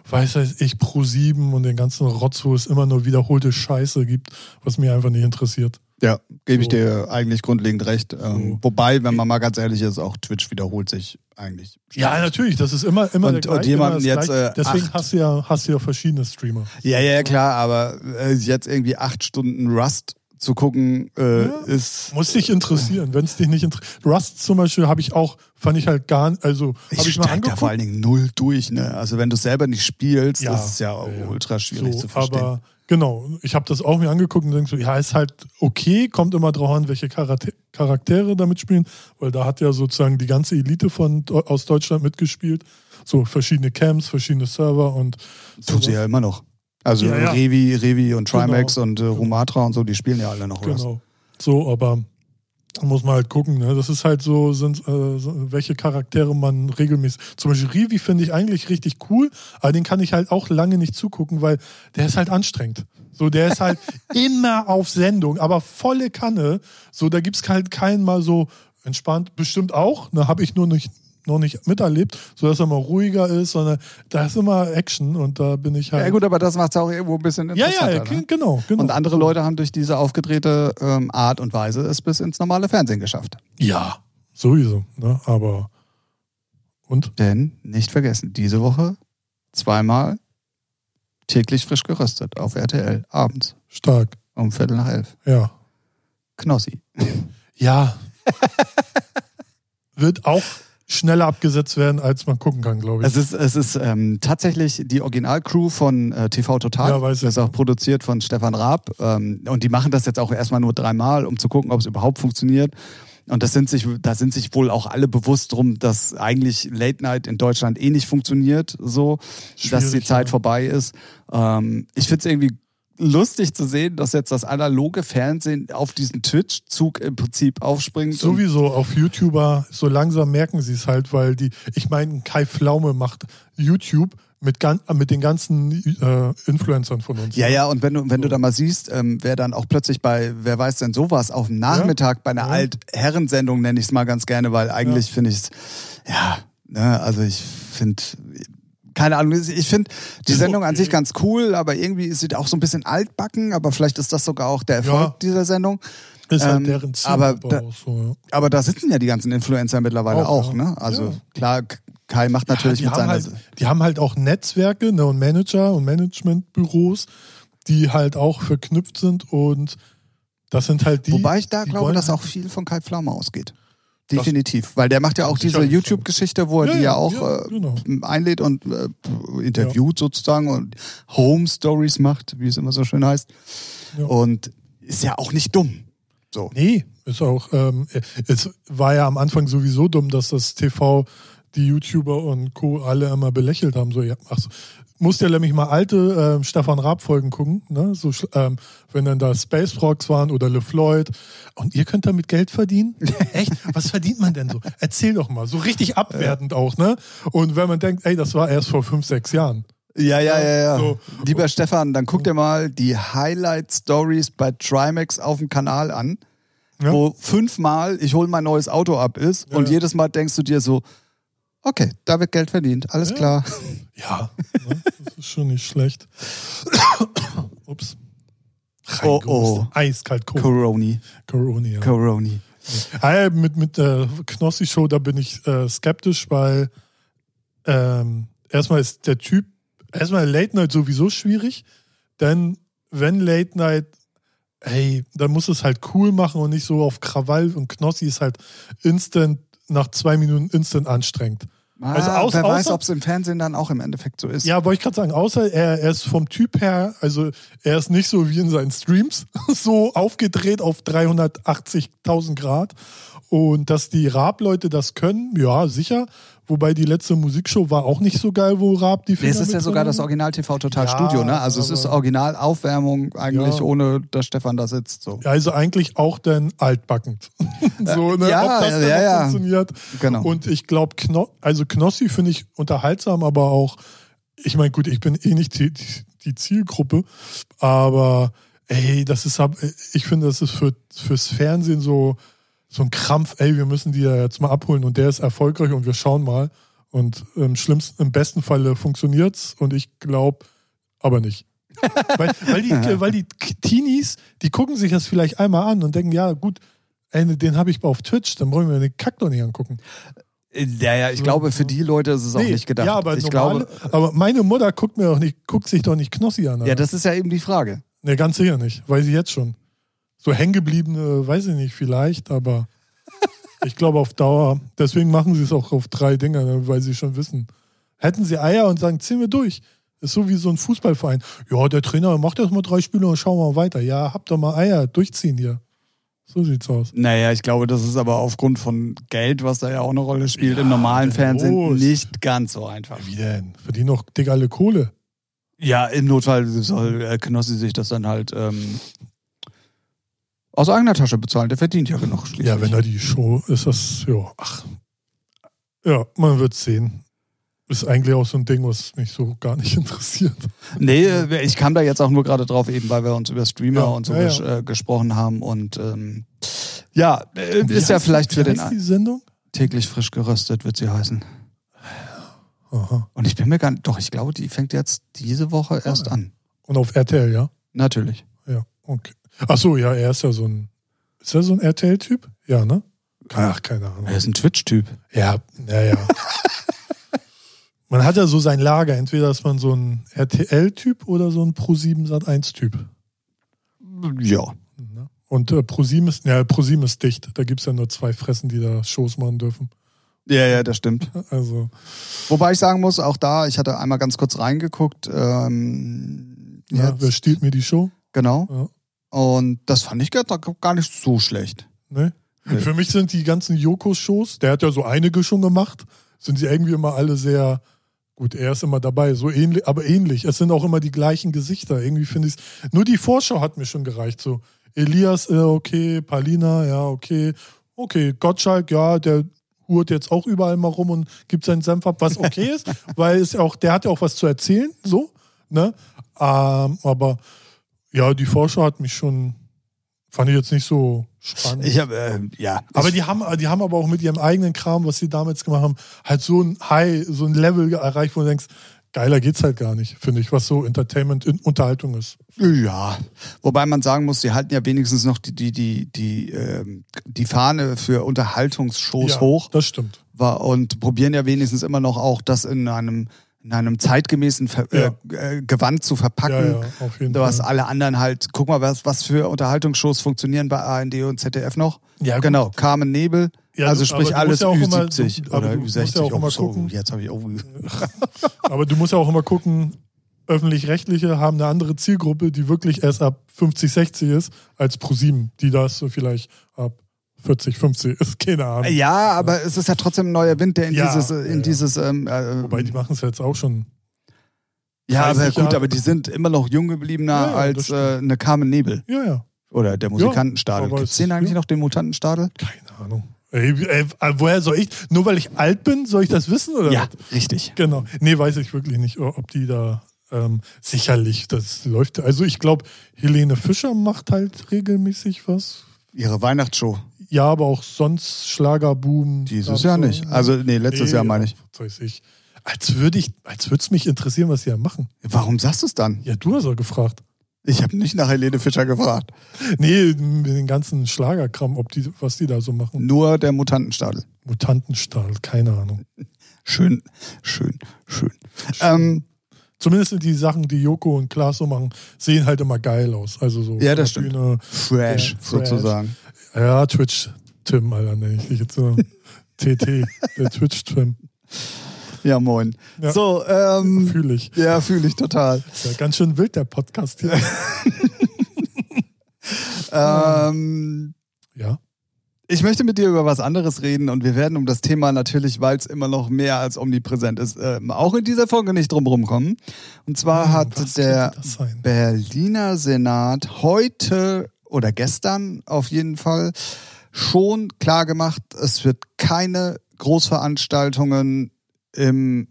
weiß weiß ich, Pro7 und den ganzen Rotz, wo es immer nur wiederholte Scheiße gibt, was mir einfach nicht interessiert. Ja, gebe ich dir eigentlich grundlegend recht. Ähm. Wobei, wenn man mal ganz ehrlich ist, auch Twitch wiederholt sich eigentlich. Ja, natürlich, das ist immer, immer Und- der gleiche, und jemanden jetzt, äh, Deswegen acht- hast du, ja, hast du ja verschiedene Streamer. Ja, ja, klar, aber äh, jetzt irgendwie acht Stunden Rust zu gucken, äh, Ja. ist. Muss dich interessieren, wenn es dich nicht interessiert. Rust zum Beispiel habe ich auch, fand ich halt gar nicht, also Ich, habe ich mal steig da vor angeguckt. allen Dingen null durch, ne? Also wenn du selber nicht spielst, Ja, ist es ja, ja, ja. ultra schwierig so, zu verstehen. aber genau, ich habe das auch mir angeguckt und denke so, ja, ist halt okay, kommt immer drauf an, welche Charakter Charaktere damit spielen, weil da hat ja sozusagen die ganze Elite von aus Deutschland mitgespielt. So verschiedene Camps, verschiedene Server und Tut sie ja immer noch. Also Ja, ja. Revi, Revi und Trimax Genau. und äh, Rumatra und so, die spielen ja alle noch. Genau. So, aber muss man halt gucken. Ne? Das ist halt so, sind äh, so, welche Charaktere man regelmäßig. Zum Beispiel Rivi finde ich eigentlich richtig cool, aber den kann ich halt auch lange nicht zugucken, weil der ist halt anstrengend. So, der ist halt *laughs* immer auf Sendung, aber volle Kanne. So, da gibt's halt keinen mal so entspannt. Bestimmt auch, ne, habe ich nur nicht noch nicht miterlebt, so dass er mal ruhiger ist, sondern da ist immer Action und da bin ich halt. Ja gut, aber das macht es auch irgendwo ein bisschen ja, interessanter. ja, ne? genau, genau. Und andere Leute haben durch diese aufgedrehte ähm, Art und Weise es bis ins normale Fernsehen geschafft. Ja, sowieso. Ne? Aber und? Denn, nicht vergessen, diese Woche zweimal täglich frisch geröstet auf RTL, abends Stark. um Viertel nach elf. Ja. Knossi. Ja. *laughs* Wird auch schneller abgesetzt werden, als man gucken kann, glaube ich. Es ist, es ist ähm, tatsächlich die Originalcrew von äh, TV Total. Ja, weiß ich. das ist auch produziert von Stefan Raab. Ähm, und die machen das jetzt auch erstmal nur dreimal, um zu gucken, ob es überhaupt funktioniert. Und das sind sich, da sind sich wohl auch alle bewusst drum, dass eigentlich Late Night in Deutschland eh nicht funktioniert, so, dass die Schwierig, Zeit ja. vorbei ist. Ähm, ich finde es irgendwie lustig zu sehen, dass jetzt das analoge Fernsehen auf diesen Twitch-Zug im Prinzip aufspringt. Sowieso auf YouTuber, so langsam merken sie es halt, weil die, ich meine, Kai Pflaume macht YouTube mit, äh, mit den ganzen äh, Influencern von uns. Ja, ja, und wenn du, wenn du da mal siehst, ähm, wer dann auch plötzlich bei, wer weiß denn sowas, auf dem Nachmittag bei einer Ja. Altherrensendung nenne ich es mal ganz gerne, weil eigentlich finde ich es, ja, ne, also ich finde, keine Ahnung, ich finde die Sendung an sich ganz cool, aber irgendwie ist sie auch so ein bisschen altbacken, aber vielleicht ist das sogar auch der Erfolg Ja. dieser Sendung. Ist halt ähm, deren Ziel. aber da- so, ja. Aber da sitzen ja die ganzen Influencer mittlerweile auch, Auch, ja. ne? Also klar, Kai macht natürlich mit seiner. halt, die haben halt auch Netzwerke ne, und Manager und Managementbüros, die halt auch verknüpft sind und das sind halt die. Wobei ich da glaube, dass halt- auch viel von Kai Pflaume ausgeht. Das- Definitiv. Weil der macht ja auch diese. YouTube-Geschichte, wo er Ja, die ja ja, auch ja, äh, genau. einlädt und äh, interviewt sozusagen und Home Stories macht, wie es immer so schön heißt. Ja. Und ist ja auch nicht dumm. So. Nee, ist auch, ähm, es war ja am Anfang sowieso dumm, dass das TV die YouTuber und Co. alle immer belächelt haben. So, ja, ach so. Musst ja nämlich mal alte ähm, Stefan Raab-Folgen gucken, ne? So, ähm, wenn dann da Space Frogs waren oder LeFloid. Und ihr könnt damit Geld verdienen? *laughs* Echt? Was verdient man denn so? Erzähl doch mal. So richtig abwertend auch, ne? Und wenn man denkt, ey, das war erst vor fünf, sechs Jahren. Ja, ja, ja, ja. So. Lieber Stefan, dann guck dir mal die Highlight Stories bei Trimax auf dem Kanal an, Ja. wo fünfmal ich hol mein neues Auto ab ist Ja, und ja. jedes Mal denkst du dir so, okay, da wird Geld verdient, alles Ja. klar. Ja, ne? das ist schon nicht schlecht. Ups. Oh, oh. Eiskalt Corona. Coroni, Corona. Ja. Coroni. Ja, mit, mit der Knossi-Show, da bin ich äh, skeptisch, weil ähm, erstmal ist der Typ, erstmal Late Night sowieso schwierig, denn wenn Late Night, hey, dann muss es halt cool machen und nicht so auf Krawall und Knossi ist halt instant, nach zwei Minuten instant anstrengend. Also Ah, aus- wer weiß, ob es im Fernsehen dann auch im Endeffekt so ist. Ja, wollte ich gerade sagen, außer er, er ist vom Typ her, also er ist nicht so wie in seinen Streams, *laughs* so aufgedreht auf 380.000 Grad. Und dass die Raab-Leute das können, ja, sicher. Wobei die letzte Musikshow war auch nicht so geil, wo Raab die Finger es ist ja sogar das. Original TV Total Ja, Studio, ne? Also es ist Original Aufwärmung eigentlich, Ja. ohne dass Stefan da sitzt. So. Also eigentlich auch dann altbackend. *laughs* so, ne? ja, Ob das ja, ja. funktioniert. Genau. Und ich glaube, Kno also Knossi finde ich unterhaltsam, aber auch, ich meine, gut, ich bin eh nicht die, die, Zielgruppe, aber ey, das ist, ich finde, das ist für, fürs Fernsehen so, so ein Krampf, ey, wir müssen die ja jetzt mal abholen und der ist erfolgreich und wir schauen mal. Und im schlimmsten, im besten Falle funktioniert's und ich glaube aber nicht. *laughs* weil, weil, die, weil die Teenies, die gucken sich das vielleicht einmal an und denken, ja, gut, ey, den habe ich auf Twitch, dann brauchen wir den Kack doch nicht angucken. Ja, ja, ich glaube, für die Leute ist es auch Nee, nicht gedacht. Ja, aber, ich normale, glaube, aber meine Mutter guckt mir doch nicht, guckt sich doch nicht Knossi an. ja, das ist ja eben die Frage. ne, ganz sicher nicht. Weiß ich jetzt schon. So hängengebliebene, weiß ich nicht, vielleicht, aber ich glaube auf Dauer. Deswegen machen sie es auch auf drei Dinger, ne, weil sie schon wissen. Hätten sie Eier und sagen, ziehen wir durch. Ist so wie so ein Fußballverein. Ja, der Trainer macht erst mal drei Spiele und schauen wir mal weiter. Ja, habt doch mal Eier, durchziehen hier. So sieht's aus. Naja, ich glaube, das ist aber aufgrund von Geld, was da ja auch eine Rolle spielt, Ja, im normalen Fernsehen los. nicht ganz so einfach. Wie denn? Verdienen doch dick alle Kohle. Ja, im Notfall soll äh, Knossi sich das dann halt ähm, aus eigener Tasche bezahlen. Der verdient ja genug. Schließlich. Ja, wenn er die Show ist, das, ja, ach. Ja, man wird sehen. Ist eigentlich auch so ein Ding, was mich so gar nicht *laughs* interessiert. Nee, äh, ich kam da jetzt auch nur gerade drauf, eben weil wir uns über Streamer Ja, und so ja, ja. ges- äh, gesprochen haben. Und ähm, ja, äh, Und wie ist ja vielleicht für den die Sendung? täglich frisch geröstet, wird sie heißen. Aha. Und ich bin mir gar nicht, doch, ich glaube, die fängt jetzt diese Woche erst ja. an. Und auf RTL, ja? Natürlich. Ja, okay. Ach so, ja, er ist ja so ein. Ist er so ein RTL-Typ? Ja, ne? Ach, keine Ahnung. Er ist ein Twitch-Typ. Ja, naja. *laughs* man hat ja so sein Lager. Entweder ist man so ein RTL-Typ oder so ein Pro7 Sat1-Typ. Ja. Ne? Und äh, ProSieben ist, ja, ProSieben ist dicht. Da gibt es ja nur zwei Fressen, die da Shows machen dürfen. Ja, ja, das stimmt. *laughs* Also, Wobei ich sagen muss, auch da, ich hatte einmal ganz kurz reingeguckt. Ähm, ja, wer stiehlt mir die Show? Genau. Ja. Und das fand ich gar, gar nicht so schlecht. Ne? Nee. Für mich sind die ganzen Jokos-Shows, der hat ja so einige schon gemacht, sind sie irgendwie immer alle sehr, gut, er ist immer dabei, so ähnlich, aber ähnlich. Es sind auch immer die gleichen Gesichter. Irgendwie finde ich Nur die Vorschau hat mir schon gereicht. So, Elias, äh, okay, Palina, ja, okay. Okay, Gottschalk, ja, der hurt jetzt auch überall mal rum und gibt seinen Senf ab, was okay *laughs* ist, weil es auch, der hat ja auch was zu erzählen, so, ne? Ähm, aber ja, die Vorschau hat mich schon, fand ich jetzt nicht so spannend. Ich habe, äh, ja. aber die haben, die haben aber auch mit ihrem eigenen Kram, was sie damals gemacht haben, halt so ein High, so ein Level erreicht, wo du denkst, geiler geht's halt gar nicht, finde ich, was so Entertainment, in Unterhaltung ist. Ja, wobei man sagen muss, sie halten ja wenigstens noch die, die, die, die, ähm, die Fahne für Unterhaltungsshows ja, hoch Das stimmt. war, und probieren ja wenigstens immer noch auch das in einem, in einem zeitgemäßen Ver Ja. äh, äh, Gewand zu verpacken. Ja, ja, Was Fall. alle anderen halt, guck mal, was, was für Unterhaltungsshows funktionieren bei ARD und ZDF noch. Ja, gut. genau, Carmen Nebel, Ja, also sprich alles ja auch immer- Ü70 du- aber oder du musst Ü60. ja auch oh, immer so, gucken. Jetzt habe ich auch. *laughs* Aber du musst ja auch immer gucken, öffentlich-rechtliche haben eine andere Zielgruppe, die wirklich erst ab 50, 60 ist, als ProSieben, die das so vielleicht ab 40, 50 ist. *laughs* Keine Ahnung. Ja, aber es ist ja trotzdem ein neuer Wind, der in Ja, dieses, ja, in ja. dieses, ähm, äh, Wobei, die machen es jetzt auch schon. ja, aber 30 gut, Jahre. aber die sind immer noch jung gebliebener Ja, ja, als äh, eine Carmen Nebel Ja, ja. oder der Musikantenstadel. aber Gibt's es- den eigentlich ja. noch, den Mutantenstadel? Keine Ahnung. Ey, ey, woher soll ich? Nur weil ich alt bin, soll ich das wissen? Oder was? richtig. Genau. Nee, weiß ich wirklich nicht, ob die da ähm, sicherlich, das läuft. Also ich glaube, Helene Fischer macht halt regelmäßig was. Ihre Weihnachtsshow. Ja, aber auch sonst Schlagerboom. Dieses Jahr auch. nicht. Also, nee, letztes Jahr meine ich. Weiß ich. Als würde ich, als würde es mich interessieren, was sie da machen. Warum sagst du es dann? Ja, du hast auch gefragt. Ich habe nicht nach Helene Fischer gefragt. Nee, mit den ganzen Schlagerkram, ob die, was die da so machen. Nur der Mutantenstadel. Mutantenstahl, keine Ahnung. Schön, schön, schön. Ähm, Zumindest die Sachen, die Joko und Klaas so machen, sehen halt immer geil aus. Also so Ja, das stimmt. Bühne. fresh, Ja, fresh. sozusagen. Ja, Twitch Tim, Alter, nenne ich dich jetzt so. *laughs* TT, der Twitch Tim. Ja, moin. Ja. So, ähm, Fühle ich. ja, fühle ich total. Ja, ganz schön wild, der Podcast hier. *laughs* Ähm, Ja. ich möchte mit dir über was anderes reden und wir werden um das Thema natürlich, weil es immer noch mehr als omnipräsent ist, ähm, auch in dieser Folge nicht drum rumkommen. Und zwar Hm, hat der? Berliner Senat heute oder gestern auf jeden Fall schon klar gemacht, es wird keine Großveranstaltungen im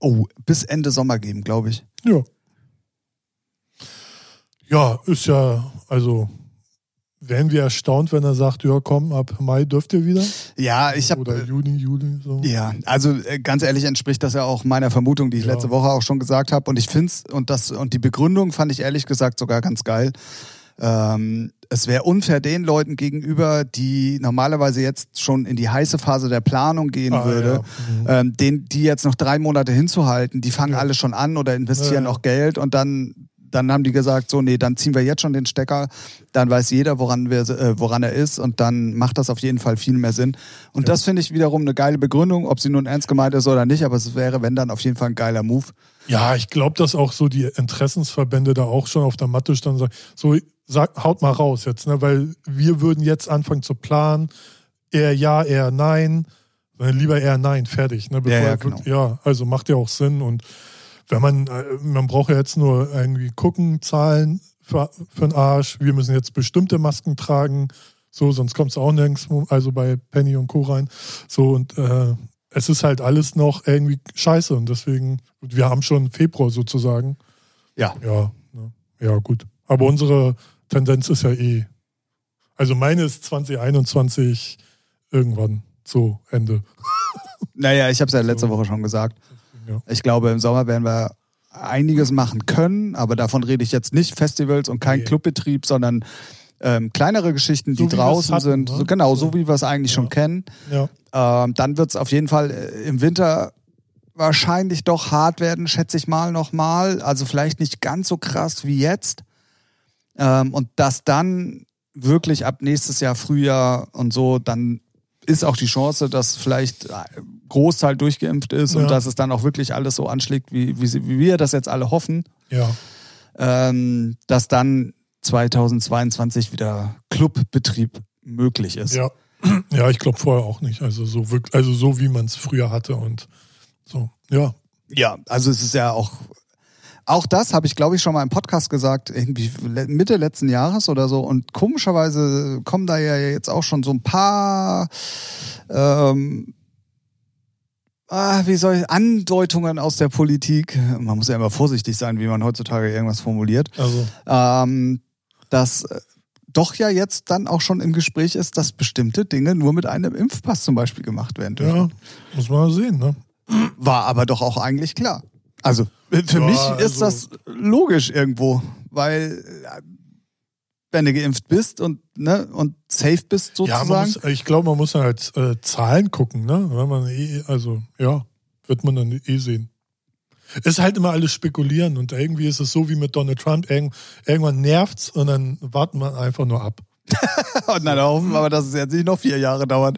oh, bis Ende Sommer geben, glaube ich. Ja. Ja, ist ja, also wären wir erstaunt, wenn er sagt, ja komm, ab Mai dürft ihr wieder. Ja, ich habe Oder Juni, Juli, so. Ja, also äh, ganz ehrlich entspricht das ja auch meiner Vermutung, die ich Ja. letzte Woche auch schon gesagt habe. Und ich finde es, und das, und die Begründung fand ich ehrlich gesagt sogar ganz geil. Ähm, es wäre unfair den Leuten gegenüber, die normalerweise jetzt schon in die heiße Phase der Planung gehen Ah, würde, ja. Mhm. ähm, den, die jetzt noch drei Monate hinzuhalten, die fangen Ja. alle schon an oder investieren Ja, auch Geld und dann, dann haben die gesagt, so, nee, dann ziehen wir jetzt schon den Stecker, dann weiß jeder, woran, wir, äh, woran er ist und dann macht das auf jeden Fall viel mehr Sinn. Und das finde ich wiederum eine geile Begründung, ob sie nun ernst gemeint ist oder nicht, aber es wäre, wenn dann auf jeden Fall ein geiler Move. Ja, ich glaube, dass auch so die Interessensverbände da auch schon auf der Matte standen und sagen, so sag, haut mal raus jetzt, ne? weil wir würden jetzt anfangen zu planen, eher ja, eher nein, lieber eher nein, fertig. Ne? Ja, ja, genau. ja, also macht ja auch Sinn und wenn man, äh, man braucht ja jetzt nur irgendwie gucken, Zahlen für, für den Arsch, wir müssen jetzt bestimmte Masken tragen, so, sonst kommt es auch nirgends, also bei Penny und Co. rein. So und äh, es ist halt alles noch irgendwie scheiße und deswegen, wir haben schon Februar sozusagen. Ja. Ja, ne? ja, gut. Aber unsere Tendenz ist ja eh. Also meine ist 2021 irgendwann so Ende. *laughs* Naja, ich habe es ja letzte. Woche schon gesagt. Ja. Ich glaube, im Sommer werden wir einiges machen können, aber davon rede ich jetzt nicht Festivals und kein Nee. Clubbetrieb, sondern ähm, kleinere Geschichten, So die draußen hatten, sind. ne? So, genau, so So. wie wir es eigentlich Ja. schon kennen. Ja, Ähm, dann wird es auf jeden Fall äh, im Winter wahrscheinlich doch hart werden, schätze ich mal nochmal. Also vielleicht nicht ganz so krass wie jetzt. Ähm, und dass dann wirklich ab nächstes Jahr Frühjahr und so, dann ist auch die Chance, dass vielleicht äh, Großteil durchgeimpft ist und Ja. dass es dann auch wirklich alles so anschlägt, wie, wie, wie wir das jetzt alle hoffen, ja. ähm, dass dann 2022 wieder Clubbetrieb möglich ist. Ja, *clears throat* ja ich glaube vorher auch nicht. Also so, wirklich, also so wie man es früher hatte und so. Ja, Ja, also es ist ja auch, Auch das habe ich, glaube ich, schon mal im Podcast gesagt, irgendwie Mitte letzten Jahres oder so. Und komischerweise kommen da ja jetzt auch schon so ein paar, ähm, ah, wie soll ich, Andeutungen aus der Politik. Man muss ja immer vorsichtig sein, wie man heutzutage irgendwas formuliert. Also, Ähm, dass äh, doch ja jetzt dann auch schon im Gespräch ist, dass bestimmte Dinge nur mit einem Impfpass zum Beispiel gemacht werden dürfen. ja, muss man sehen, ne? War aber doch auch eigentlich klar. Also für Ja, mich ist also- das logisch irgendwo, weil äh, wenn du geimpft bist und ne und safe bist Ja, man sozusagen. muss, ich glaube, man muss dann halt äh, Zahlen gucken, ne? Wenn man eh, also, ja, wird man dann eh sehen. Ist halt immer alles spekulieren und irgendwie ist es so wie mit Donald Trump. Irgend, irgendwann nervt's und dann warten wir einfach nur ab. *laughs* und dann hoffen wir aber, dass es jetzt nicht noch vier Jahre dauert,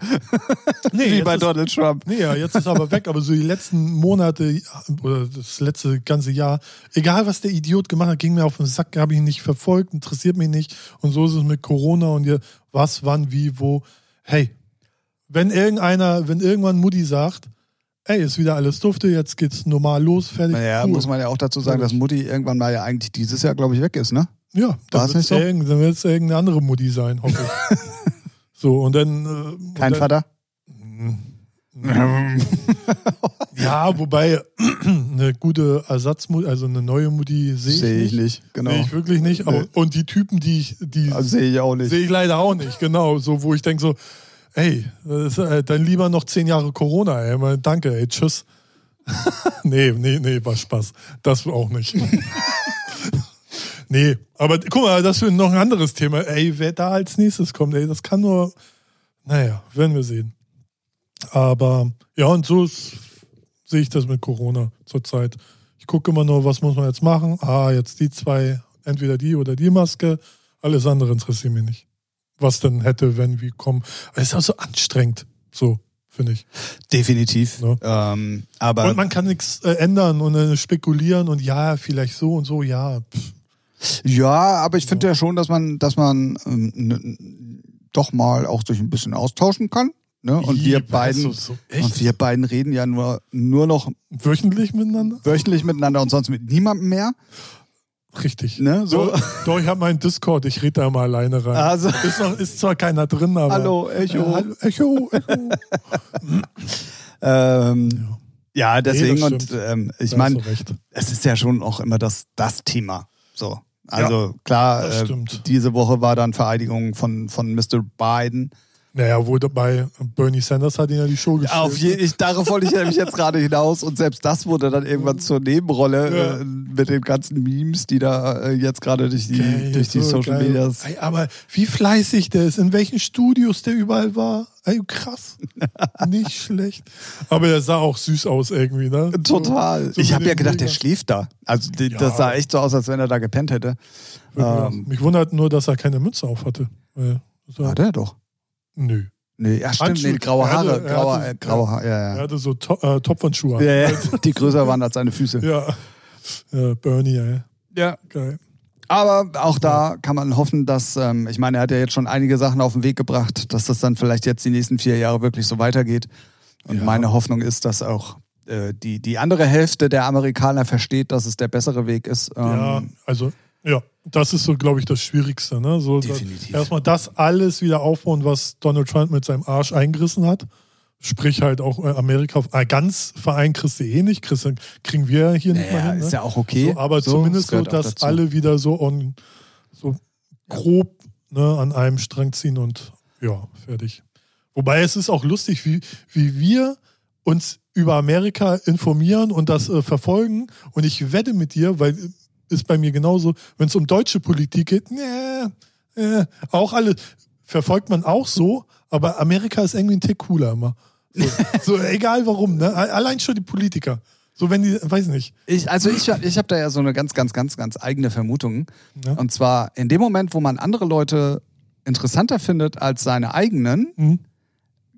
Nee, wie bei ist- Donald Trump. Nee, ja, jetzt ist er aber weg. Aber so die letzten Monate oder das letzte ganze Jahr, egal was der Idiot gemacht hat, ging mir auf den Sack, habe ich ihn nicht verfolgt, interessiert mich nicht. Und so ist es mit Corona und ihr, was, wann, wie, wo. Hey, wenn irgendeiner, wenn irgendwann Mutti sagt, ey, ist wieder alles dufte, jetzt geht's normal los, fertig. Naja, cool. muss man ja auch dazu sagen, dass Mutti irgendwann mal ja eigentlich dieses Jahr, glaube ich, weg ist, ne? Ja, dann es wird nicht so? irgend, irgendeine andere Mutti sein, hoffe ich. *laughs* so, und dann. äh, Kein und dann, Vater? *laughs* Ja, wobei *clears throat* eine gute Ersatzmutti, also eine neue Mutti sehe ich, Sehe ich nicht. nicht, genau. Sehe ich wirklich nicht. Nee. Und die Typen, die ich, die Also sehe ich auch nicht. sehe ich leider auch nicht. Genau, so wo ich denke so, ey, ist, äh, dann lieber noch zehn Jahre Corona, ey. Mal, danke, ey, tschüss. *laughs* nee, nee, nee, war Spaß. Das auch nicht. *laughs* nee, aber guck mal, das ist noch ein anderes Thema. Ey, wer da als nächstes kommt, ey, das kann nur, naja, werden wir sehen. Aber ja, und so sehe ich das mit Corona zurzeit. Ich gucke immer nur, was muss man jetzt machen. Ah, jetzt die zwei, entweder die oder die Maske. Alles andere interessiert mich nicht. Was denn hätte, wenn, wie kommen. Es ist auch so anstrengend, so, finde ich. Definitiv. Ja. Ähm, aber und man kann nichts äh, ändern und äh, spekulieren und ja, vielleicht so und so, ja. Pff. Ja, aber ich finde ja schon, dass man, dass man ähm, n- doch mal auch sich ein bisschen austauschen kann. Ne? Und wir beiden, so, und wir beiden reden ja nur, nur noch Wöchentlich miteinander? wöchentlich miteinander und sonst mit niemandem mehr. Richtig. Ne? So. Doch, doch, ich habe meinen Discord, ich rede da mal alleine rein. Also, Ist, noch, ist zwar keiner drin, aber. hallo, Echo. Ja, hallo, Echo, Echo. *laughs* Ähm, ja. deswegen das und ähm, ich meine, es ist ja schon auch immer das, das Thema. So. Also klar, das äh, diese Woche war dann Vereidigung von, von Mr. Biden. Naja, wo dabei Bernie Sanders hat ihn ja die Show gespielt. Auf je, ich, darauf wollte ich nämlich jetzt gerade hinaus und selbst das wurde dann irgendwann zur Nebenrolle Ja. äh, mit den ganzen Memes, die da äh, jetzt gerade durch die, Geil, durch die so Social geil. Medias. Ey, aber wie fleißig der ist, in welchen Studios der überall war. Ey, krass. *laughs* Nicht schlecht. Aber der sah auch süß aus irgendwie, ne? Total. So ich mit habe ja gedacht, der Mega. schläft da. Also die, Ja. das sah echt so aus, als wenn er da gepennt hätte. Ähm, Mich wundert nur, dass er keine Mütze auf hatte. So, Hat er doch. Nö. Nee, ja stimmt, Handschuhe. nee, graue Er hatte- Haare, er graue, hatte- äh, graue Haare, ja, Er ja. hatte so to äh, Topfhandschuhe. an. ja, ja. *laughs* Die größer waren als seine Füße. Ja. ja. Bernie, ey. Ja. Geil. Aber auch da kann man hoffen, dass, ähm, ich meine, er hat ja jetzt schon einige Sachen auf den Weg gebracht, dass das dann vielleicht jetzt die nächsten vier Jahre wirklich so weitergeht. Und Ja. meine Hoffnung ist, dass auch äh, die, die andere Hälfte der Amerikaner versteht, dass es der bessere Weg ist. Ähm, Ja, also, ja, das ist so, glaube ich, das Schwierigste. Ne? So, Definitiv. Erstmal das alles wieder aufbauen, was Donald Trump mit seinem Arsch eingerissen hat. Sprich halt auch äh, Amerika, äh, ganz Verein kriegst du eh nicht, kriegst, kriegen wir hier nicht naja, mal hin. ist Ne? ja auch okay. so, aber So, zumindest es so, dass alle wieder so, on, so grob ne, an einem Strang ziehen und ja, fertig. Wobei es ist auch lustig, wie, wie wir uns über Amerika informieren und das äh, verfolgen. Und ich wette mit dir, weil ist bei mir genauso, wenn es um deutsche Politik geht, nee, äh, auch alle verfolgt man auch so, aber Amerika ist irgendwie ein Tick cooler immer. So, so *laughs* egal warum, ne? Allein schon die Politiker. So wenn die, weiß nicht. Ich, also ich, ich habe da ja so eine ganz, ganz, ganz, ganz eigene Vermutung. Ja. Und zwar in dem Moment, wo man andere Leute interessanter findet als seine eigenen, Mhm.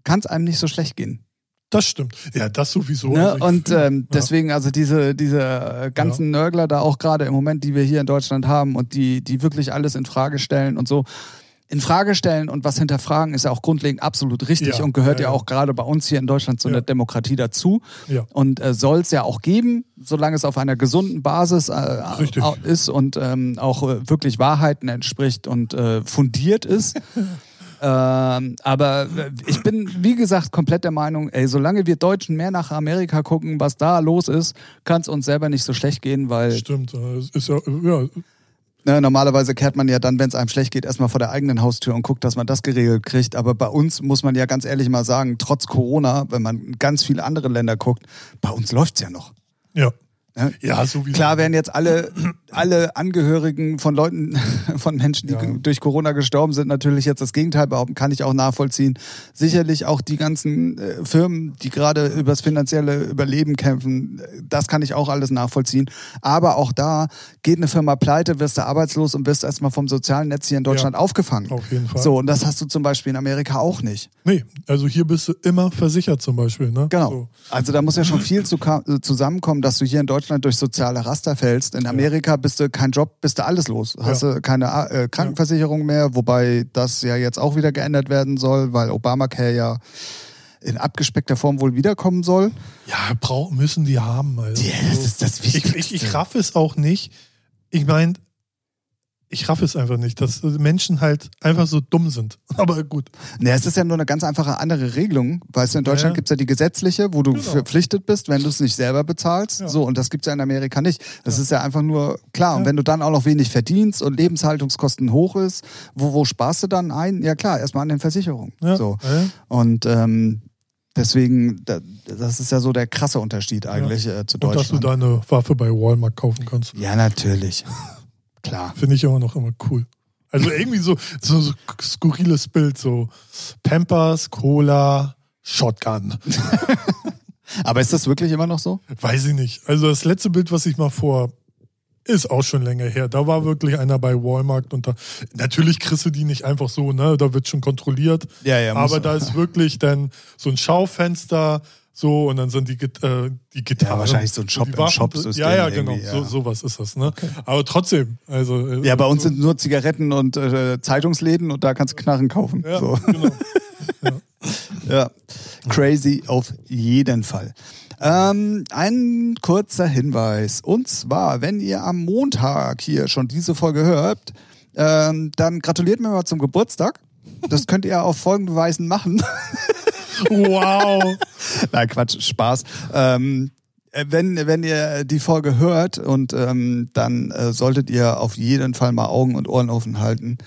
kann es einem nicht so schlecht gehen. Das stimmt. Ja, das sowieso. Ne? Also Und ähm, deswegen, also diese, diese äh, ganzen Nörgler da auch gerade im Moment, die wir hier in Deutschland haben und die, die wirklich alles in Frage stellen und so. in Frage stellen und was hinterfragen ist ja auch grundlegend absolut richtig Ja, und gehört ja, ja, ja. auch gerade bei uns hier in Deutschland zu Ja. einer Demokratie dazu Ja. und äh, soll es ja auch geben, solange es auf einer gesunden Basis äh, ist und ähm, auch äh, wirklich Wahrheiten entspricht und äh, fundiert ist. *laughs* Ähm, aber ich bin, wie gesagt, komplett der Meinung, ey, solange wir Deutschen mehr nach Amerika gucken, was da los ist, kann es uns selber nicht so schlecht gehen, weil Stimmt. Es ist ja, ja, Ne, normalerweise kehrt man ja dann, wenn es einem schlecht geht, erstmal vor der eigenen Haustür und guckt, dass man das geregelt kriegt. Aber bei uns muss man ja ganz ehrlich mal sagen, trotz Corona, wenn man ganz viele andere Länder guckt, bei uns läuft's ja noch. ja. Ja, so wie Klar werden jetzt alle, alle Angehörigen von Leuten, *laughs* von Menschen, die Ja. durch Corona gestorben sind, natürlich jetzt das Gegenteil behaupten, kann ich auch nachvollziehen. Sicherlich auch die ganzen äh, Firmen, die gerade übers finanzielle Überleben kämpfen, das kann ich auch alles nachvollziehen. Aber auch da geht eine Firma pleite, wirst du arbeitslos und wirst erstmal vom sozialen Netz hier in Deutschland aufgefangen. Auf jeden Fall. So, und das hast du zum Beispiel in Amerika auch nicht. Nee, also hier bist du immer versichert zum Beispiel. Ne? Genau. So. Also da muss ja schon viel zu zusammenkommen, dass du hier in Deutschland durch soziale Raster fällst. In Amerika bist du kein Job, bist du alles los. Hast du keine äh, Krankenversicherung mehr, wobei das ja jetzt auch wieder geändert werden soll, weil Obamacare ja in abgespeckter Form wohl wiederkommen soll. Ja, brau müssen die haben. Also. Ja, das ist das ich, Wichtigste. ich, ich raff es auch nicht. Ich meine, ich raff es einfach nicht, dass Menschen halt einfach so dumm sind. *laughs* Aber gut. Ne, es ist ja nur eine ganz einfache andere Regelung. Weißt du, in Deutschland Ja. gibt's ja die gesetzliche, wo du Genau. verpflichtet bist, wenn du es nicht selber bezahlst. Ja. So, und das gibt's ja in Amerika nicht. Das ist ja einfach nur klar. Und Ja. wenn du dann auch noch wenig verdienst und Lebenshaltungskosten hoch ist, wo, wo sparst du dann ein? Ja klar, erstmal an den Versicherungen. Ja. So. Ja. Und ähm, deswegen, da, das ist ja so der krasse Unterschied eigentlich äh, zu Und dass du Deutschland. deine Waffe bei Walmart kaufen kannst. ja, natürlich. *laughs* Klar. Finde ich immer noch immer cool. Also irgendwie so, so, so skurriles Bild, so Pampers, Cola, Shotgun. *laughs* Aber ist das wirklich immer noch so? Weiß ich nicht. Also das letzte Bild, was ich mal vor, ist auch schon länger her. Da war wirklich einer bei Walmart und da, natürlich kriegst du die nicht einfach so, ne? Da wird schon kontrolliert. Ja, ja. Aber da ist wirklich dann so ein Schaufenster, so und dann sind die, äh, die Gitarren. wahrscheinlich so ein Shop- im Shop-System Ja, ja, genau. ja. So, sowas ist das, ne? Aber trotzdem, also. äh, Ja, bei uns so, sind nur Zigaretten und äh, Zeitungsläden und da kannst du Knarren kaufen. Ja, So. genau. *laughs* Ja, crazy auf jeden Fall. Ähm, ein kurzer Hinweis. Und zwar, wenn ihr am Montag hier schon diese Folge hört, ähm, dann gratuliert mir mal zum Geburtstag. Das könnt ihr auf folgende Weisen machen. *laughs* Wow. *laughs* Nein, Quatsch, Spaß. Ähm, äh, wenn, wenn ihr die Folge hört und ähm, dann äh, solltet ihr auf jeden Fall mal Augen und Ohren offen halten,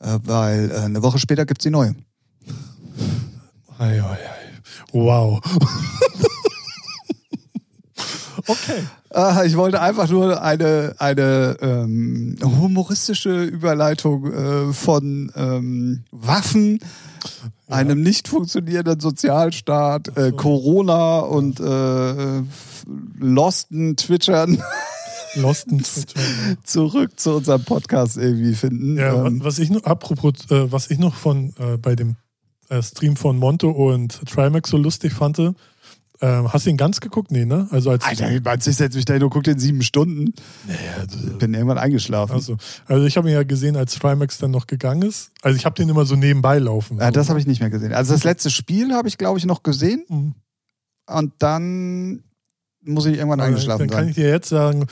äh, weil äh, eine Woche später gibt's die neue. Ei, ei, ei. Wow. *laughs* okay. Ah, ich wollte einfach nur eine, eine ähm, humoristische Überleitung äh, von ähm, Waffen, einem nicht funktionierenden Sozialstaat, äh, Corona und äh, Losten Twitchern Losten *laughs* Twitter. zurück zu unserem Podcast irgendwie finden. Ja, ähm, was ich noch, apropos, äh, was ich noch von äh, bei dem äh, Stream von Monte und Trimax so lustig fand, äh, hast du ihn ganz geguckt? Nee, ne? Also als Alter, du, ich setze mich da hin und gucke den sieben Stunden? Naja, Ich bin irgendwann eingeschlafen. also, also ich habe ihn ja gesehen, als Trimax dann noch gegangen ist. Also ich habe den immer so nebenbei laufen. ja, das habe ich nicht mehr gesehen. Also das letzte Spiel habe ich, glaube ich, noch gesehen. Mhm. Und dann muss ich irgendwann Aber eingeschlafen Dann kann sein. ich dir jetzt sagen,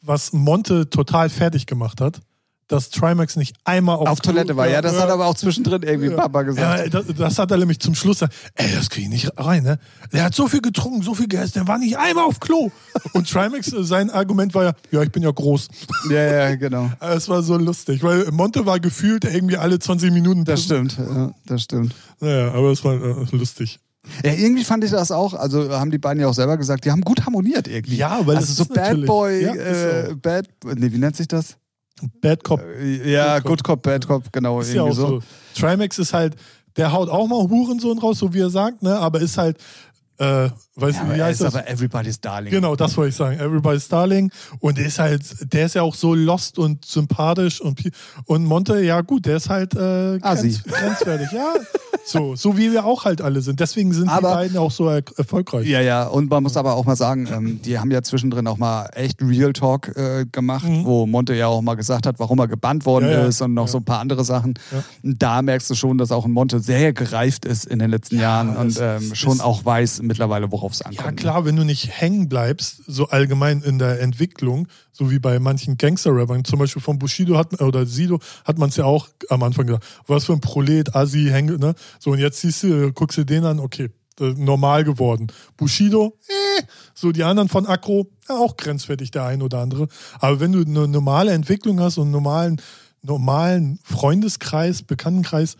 was Monte total fertig gemacht hat, dass Trimax nicht einmal auf, Auf Toilette war, ja, das hat aber auch zwischendrin irgendwie Ja. Papa gesagt. Ja, das, das hat er nämlich zum Schluss gesagt, ey, das kriege ich nicht rein, ne? Der hat so viel getrunken, so viel gegessen, der war nicht einmal auf Klo. Und Trimax, äh, sein Argument war ja, ja, ich bin ja groß. Ja, ja, genau. *laughs* Es war so lustig, weil Monte war gefühlt irgendwie alle 20 Minuten. Das stimmt, ja, das stimmt. Naja, aber es war äh, lustig. Ja, irgendwie fand ich das auch, also haben die beiden ja auch selber gesagt, die haben gut harmoniert irgendwie. Ja, weil also das so ist Bad natürlich- Boy, Ja, äh, Bad, nee, wie nennt sich das? Bad Cop Äh, Ja, Good Good Cop, Bad Cop, genau, ist ja irgendwie auch so. so. Trimax ist halt, der haut auch mal Hurensohn raus, so wie er sagt, ne? Aber ist halt äh, weiß Ja, aber wie er heißt ist das? aber Everybody's Darling. Genau, das wollte ich sagen. Everybody's Darling. Und der ist halt, der ist ja auch so lost und sympathisch und, und Monte, ja gut, der ist halt äh, grenz, grenzwertig. Ja, so, so wie wir auch halt alle sind. Deswegen sind Aber- die beiden auch so er erfolgreich. Ja, ja, und man muss aber auch mal sagen, ähm, die haben ja zwischendrin auch mal echt Real Talk äh, gemacht, wo Monte ja auch mal gesagt hat, warum er gebannt worden Mhm. Ja, ja. ist und noch so ein paar andere Sachen. Da merkst du schon, dass auch ein Monte sehr gereift ist in den letzten Jahren und ähm, schon auch weiß mittlerweile, worauf es ankommt. Ja, klar, wenn du nicht hängen bleibst, so allgemein in der Entwicklung, so wie bei manchen Gangster-Rappern, zum Beispiel von Bushido hat, oder Sido hat man es ja auch am Anfang gesagt, was für ein Prolet, Assi, hänge, ne? So, und jetzt siehst du, guckst du den an, okay, normal geworden. Bushido, eh, so die anderen von Akro, ja, auch grenzwertig, der ein oder andere. Aber wenn du eine normale Entwicklung hast und einen normalen, normalen Freundeskreis, Bekanntenkreis,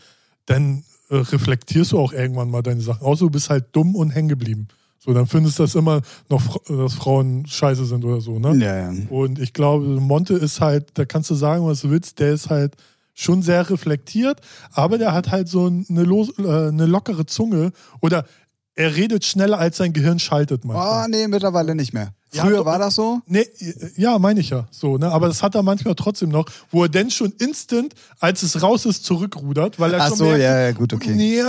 dann äh, reflektierst du auch irgendwann mal deine Sachen. Außer du bist halt dumm und hängen geblieben. So, dann findest du das immer noch, dass Frauen scheiße sind oder so, ne? Ja, ja. Und ich glaube, Monte ist halt, da kannst du sagen, was du willst, der ist halt schon sehr reflektiert, aber der hat halt so eine, los, äh, eine lockere Zunge oder er redet schneller, als sein Gehirn schaltet Oh, manchmal. nee, mittlerweile nicht mehr. Ja, Früher doch. war das so. Nee, ja, meine ich ja. So, ne? Aber das hat er manchmal trotzdem noch, wo er denn schon instant, als es raus ist, zurückrudert, weil er Ach schon so, merkt, ja, ja, gut, okay. Nee,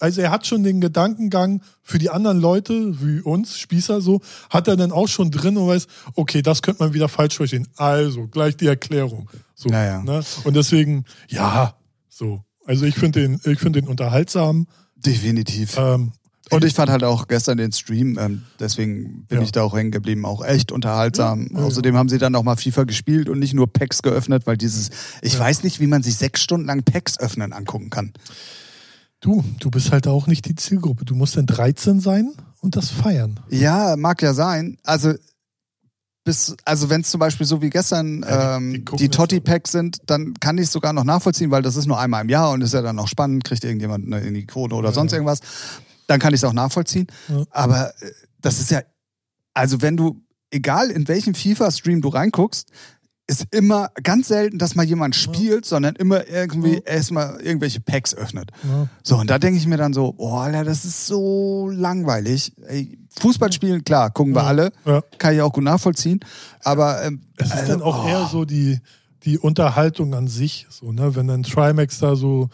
also er hat schon den Gedankengang für die anderen Leute, wie uns, Spießer so, hat er dann auch schon drin und weiß, okay, das könnte man wieder falsch verstehen. Also, gleich die Erklärung. So, Ja, ja. Ne? Und deswegen, ja, so. Also ich finde den, ich finde den unterhaltsam. Definitiv. Ähm, Und ich fand halt auch gestern den Stream, ähm, deswegen bin Ja. ich da auch hängen geblieben, auch echt unterhaltsam. Ja, ja, Außerdem haben sie dann auch mal FIFA gespielt und nicht nur Packs geöffnet, weil dieses, ich weiß nicht, wie man sich sechs Stunden lang Packs öffnen angucken kann. du, du bist halt auch nicht die Zielgruppe. Du musst dann 13 sein und das feiern. Ja, mag ja sein. Also bis, also wenn es zum Beispiel so wie gestern Ja, die- ähm, die die, Totti-Packs sind, dann kann ich es sogar noch nachvollziehen, weil das ist nur einmal im Jahr und ist ja dann auch spannend, kriegt irgendjemand eine Quote oder sonst ja. irgendwas. Dann kann ich es auch nachvollziehen. Ja. Aber äh, das ist ja, also wenn du, egal in welchen FIFA-Stream du reinguckst, ist immer ganz selten, dass mal jemand spielt, sondern immer irgendwie Ja. erstmal irgendwelche Packs öffnet. Ja. So, und da denke ich mir dann so, boah, Alter, das ist so langweilig. Ey, Fußball spielen, klar, gucken wir Ja. alle. Ja. Kann ich auch gut nachvollziehen. Aber ähm, Es ist also, dann auch oh, eher so die, die Unterhaltung an sich, so, ne? Wenn dann Trimax da so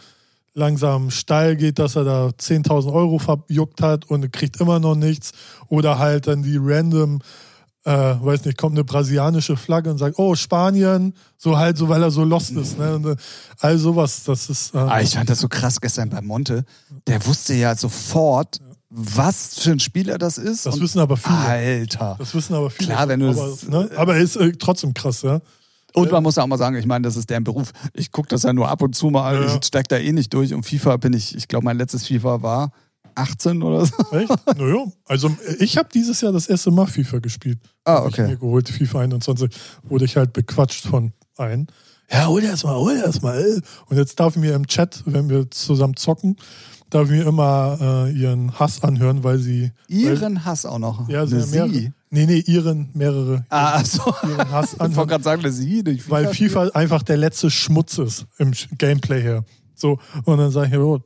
langsam steil geht, dass er da 10.000 Euro verjuckt hat und kriegt immer noch nichts. Oder halt dann die random, äh, weiß nicht, kommt eine brasilianische Flagge und sagt, oh, Spanien, so halt, so weil er so lost ist. Ne? Und, äh, all sowas, das ist. Äh, Ah, ich fand das so krass gestern bei Monte. Der wusste ja sofort, was für ein Spieler das ist. das wissen aber viele. Alter. Das wissen aber viele. Klar, wenn du aber, es- ne? aber ist äh, trotzdem krass, ja. Und man muss ja auch mal sagen, ich meine, das ist deren Beruf. Ich gucke das ja nur ab und zu mal. Ja. Ich steig da eh nicht durch. Und FIFA bin ich, ich glaube, mein letztes FIFA war 18 oder so. Echt? naja, also ich habe dieses Jahr das erste Mal FIFA gespielt. Ah, Hab Ich okay. mir geholt, FIFA 21, wurde ich halt bequatscht von ein. Ja, hol dir das mal, hol dir das mal. äh. Und jetzt darf ich mir im Chat, wenn wir zusammen zocken, darf ich mir immer äh, ihren Hass anhören, weil sie. Weil, Ihren Hass auch noch. ja, Eine sind ja mehrere. Nee, nee, ihren mehrere. Ah, ach so. Hass Ich wollte gerade sagen, eine Sie. Nicht weil FIFA. FIFA einfach der letzte Schmutz ist im Gameplay her. So, und dann sage ich, jo,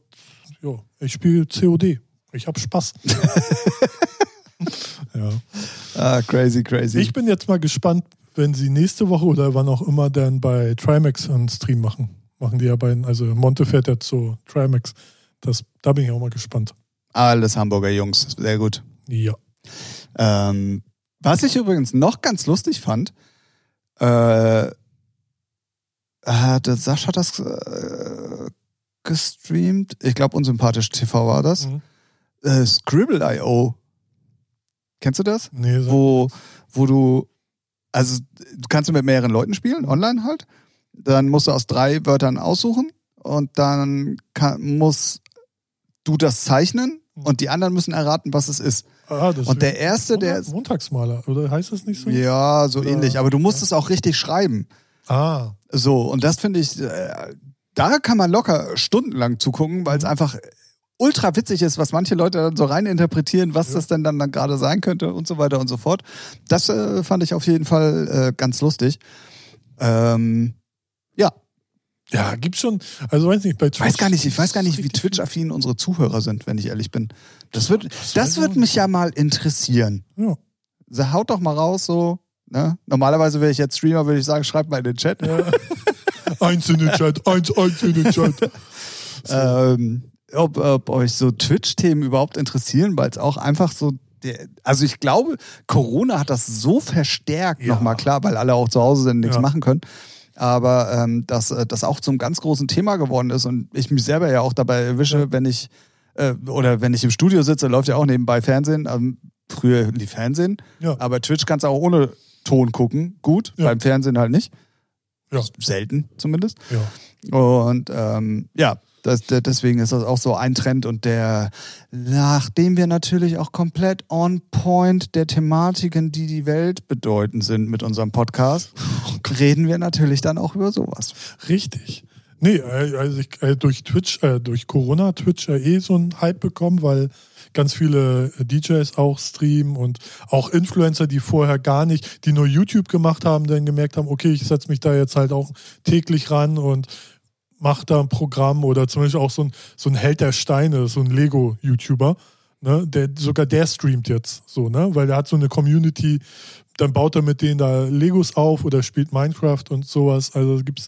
jo, ich spiele COD. Ich habe Spaß. *laughs* ja. Ah, crazy, crazy. Ich bin jetzt mal gespannt, wenn sie nächste Woche oder wann auch immer dann bei Trimax einen Stream machen. Machen die ja beiden, also Monte fährt ja zu Trimax. Das, da bin ich auch mal gespannt. Alles Hamburger Jungs. Sehr gut. Ja. Ähm, was ich übrigens noch ganz lustig fand, äh, hat Sascha das äh, gestreamt? Ich glaube, unsympathisch TV war das. Mhm. Äh, Scribble.io. Kennst du das? Nee, so. Wo, wo du, also du kannst du mit mehreren Leuten spielen, online halt. Dann musst du aus drei Wörtern aussuchen und dann kann, musst du das zeichnen und die anderen müssen erraten, was es ist. Ah, das Und der erste, der Montag, Montagsmaler, oder heißt das nicht so? Ja, so Oder- ähnlich. Aber du musst es auch richtig schreiben. Ah, So, und das finde ich, äh, da kann man locker stundenlang zugucken, weil es Mhm. einfach ultra witzig ist, was manche Leute dann so rein interpretieren, was Ja. das denn dann, dann gerade sein könnte und so weiter und so fort. Das äh, fand ich auf jeden Fall äh, ganz lustig. Ähm, ja, Ja, gibt's schon. Also weiß nicht, bei Twitch. Weiß gar nicht, ich weiß gar nicht, wie Twitch-affin unsere Zuhörer sind, wenn ich ehrlich bin. Das wird, Das das wird ich mich ja mal interessieren. Ja. So, haut doch mal raus, so. Ne? Normalerweise wäre ich jetzt Streamer, würde ich sagen, schreibt mal in den Chat. ja. *laughs* eins in den Chat, eins, eins in den Chat. *laughs* ähm, ob, ob euch so Twitch-Themen überhaupt interessieren, weil es auch einfach so. Der, also ich glaube, Corona hat das so verstärkt, Ja. nochmal klar, weil alle auch zu Hause sind, nichts Ja. machen können. Aber ähm, dass äh, das auch zum ganz großen Thema geworden ist und ich mich selber ja auch dabei erwische, wenn ich äh, oder wenn ich im Studio sitze, läuft ja auch nebenbei Fernsehen. Ähm, früher lief Fernsehen, Ja. aber Twitch kannst du auch ohne Ton gucken. Gut, Ja. beim Fernsehen halt nicht. Ja. Selten zumindest. ja. Und ähm, ja, das, deswegen ist das auch so ein Trend und der, nachdem wir natürlich auch komplett on point der Thematiken, die die Welt bedeuten sind mit unserem Podcast, *laughs* reden wir natürlich dann auch über sowas. Richtig. Nee, äh, also ich, äh, durch Twitch, äh, durch Corona hat Twitch ja eh so einen Hype bekommen, weil ganz viele äh, DJs auch streamen und auch Influencer, die vorher gar nicht, die nur YouTube gemacht haben, dann gemerkt haben, okay, ich setze mich da jetzt halt auch täglich ran und mache da ein Programm oder zum Beispiel auch so ein, so ein Held der Steine, so ein Lego-YouTuber, ne, der, sogar der streamt jetzt so, ne, weil der hat so eine Community, dann baut er mit denen da Legos auf oder spielt Minecraft und sowas. Also gibt's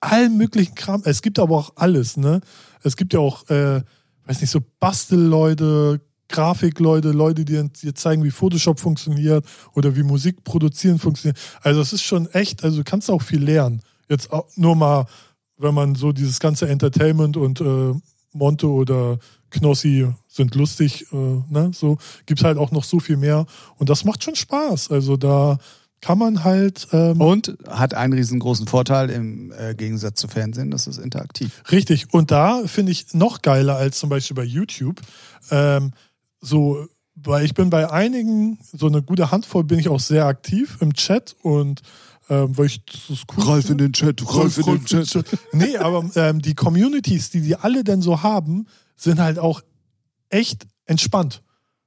allen möglichen Kram. Es gibt aber auch alles, ne? Es gibt ja auch, äh, weiß nicht, so Bastelleute, Grafikleute, Leute, die dir zeigen, wie Photoshop funktioniert oder wie Musik produzieren funktioniert. Also es ist schon echt, also du kannst auch viel lernen. Jetzt nur mal, wenn man so dieses ganze Entertainment und äh, Monte oder Knossi sind lustig, äh, ne? So gibt's halt auch noch so viel mehr. Und das macht schon Spaß. Also da kann man halt ähm, Und hat einen riesengroßen Vorteil im äh, Gegensatz zu Fernsehen, das ist interaktiv. Richtig. Und da finde ich noch geiler als zum Beispiel bei YouTube. Ähm, so, weil ich bin bei einigen, so eine gute Handvoll, bin ich auch sehr aktiv im Chat und ähm, weil ich das cool finde. den Chat, Rolf, Rolf in den Chat. Nee, aber ähm, die Communities, die die alle denn so haben, sind halt auch echt entspannt.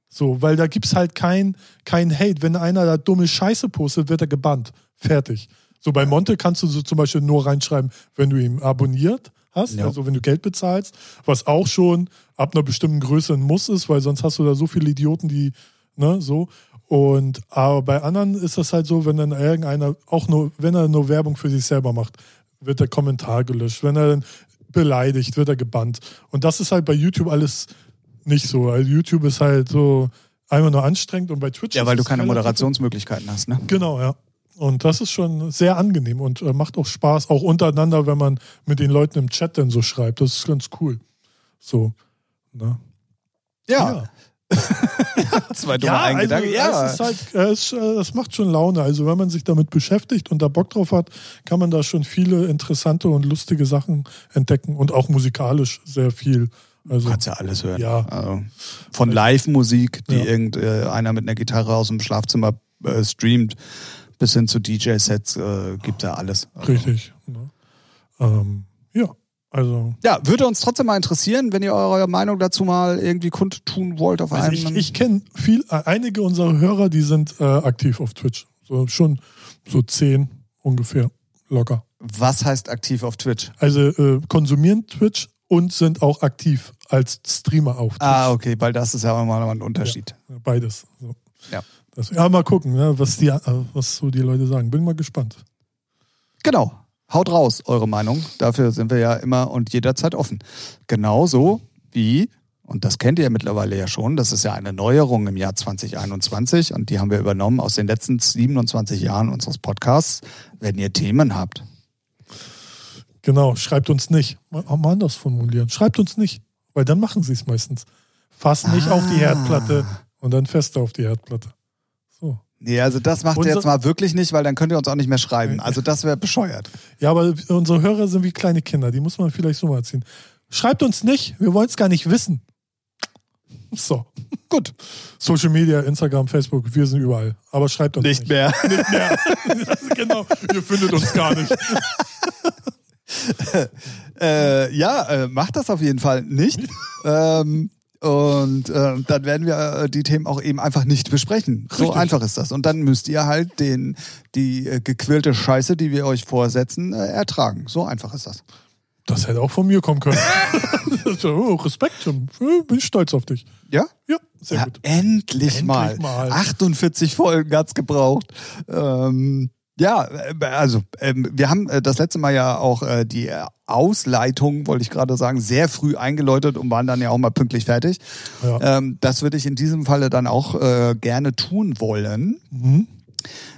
So, weil da gibt's halt kein, kein Hate. Wenn einer da dumme Scheiße postet, wird er gebannt. Fertig. So bei Monte kannst du so zum Beispiel nur reinschreiben, wenn du ihn abonniert hast, Ja. also wenn du Geld bezahlst, was auch schon ab einer bestimmten Größe ein Muss ist, weil sonst hast du da so viele Idioten, die, ne, so. Und aber bei anderen ist das halt so, wenn dann irgendeiner, auch nur, wenn er nur Werbung für sich selber macht, wird der Kommentar gelöscht. Wenn er dann beleidigt, wird er gebannt. Und das ist halt bei YouTube alles nicht so. Also YouTube ist halt so einfach nur anstrengend und bei Twitch Ja, weil du keine Moderationsmöglichkeiten hast, ne? Genau, ja. Und das ist schon sehr angenehm und äh, macht auch Spaß, auch untereinander, wenn man mit den Leuten im Chat dann so schreibt. Das ist ganz cool. So. Ne? *laughs* Zwei dumme Eingedanken. also, Ja, es ist halt, äh, es, äh, es macht schon Laune. Also wenn man sich damit beschäftigt und da Bock drauf hat, kann man da schon viele interessante und lustige Sachen entdecken und auch musikalisch sehr viel. Also Du kannst ja alles hören. Ja. Also, von Live-Musik, die Ja. irgendeiner mit einer Gitarre aus dem Schlafzimmer äh, streamt, bis hin zu DJ-Sets äh, gibt ja alles. Also, richtig. Ne? Ähm, ja, also Ja, würde uns trotzdem mal interessieren, wenn ihr eure Meinung dazu mal irgendwie kundtun wollt auf Also einem. ich, ich kenne viel, äh, einige unserer Hörer, die sind äh, aktiv auf Twitch. So schon so zehn ungefähr locker. Was heißt aktiv auf Twitch? Also äh, konsumieren Twitch und sind auch aktiv als Streamer auf Twitch. Ah, okay, weil das ist ja auch mal ein Unterschied. Beides. So. Ja. Das, ja, mal gucken, ne, was, die, äh, was so die Leute sagen. Bin mal gespannt. Genau. Haut raus, eure Meinung. Dafür sind wir ja immer und jederzeit offen. Genauso wie, und das kennt ihr mittlerweile ja schon, das ist ja eine Neuerung im Jahr 2021 und die haben wir übernommen aus den letzten 27 Jahren unseres Podcasts. Wenn ihr Themen habt, Genau, schreibt uns nicht. Mal, anders formulieren. Schreibt uns nicht, weil dann machen sie es meistens. Fass nicht auf die Ah. Herdplatte und dann fester auf die Herdplatte. Nee, also das macht ihr jetzt mal wirklich nicht, weil dann könnt ihr uns auch nicht mehr schreiben. Also das wäre bescheuert. Ja, aber unsere Hörer sind wie kleine Kinder, die muss man vielleicht so mal erziehen. Schreibt uns nicht, wir wollen es gar nicht wissen. So, *laughs* Gut. Social Media, Instagram, Facebook, wir sind überall. Aber schreibt uns nicht. mehr. Nicht mehr. *laughs* genau, ihr findet uns gar nicht. *laughs* Äh, ja, äh, macht das auf jeden Fall nicht. ähm, Und äh, dann werden wir äh, die Themen auch eben einfach nicht besprechen. So Richtig. einfach ist das. Und dann müsst ihr halt den, die äh, gequirlte Scheiße, die wir euch vorsetzen, äh, ertragen. So einfach ist das. Das hätte auch von mir kommen können. *laughs* Oh, Respekt, Tim. Äh, Bin ich stolz auf dich. Ja? Ja, sehr ja, gut. Endlich, Endlich mal. mal. 48 Folgen hat's gebraucht. Ähm, ja, äh, also ähm, wir haben äh, das letzte Mal ja auch äh, die Ausleitung, wollte ich gerade sagen, sehr früh eingeläutet und waren dann ja auch mal pünktlich fertig. Ja. Ähm, das würde ich in diesem Falle dann auch äh, gerne tun wollen, Mhm.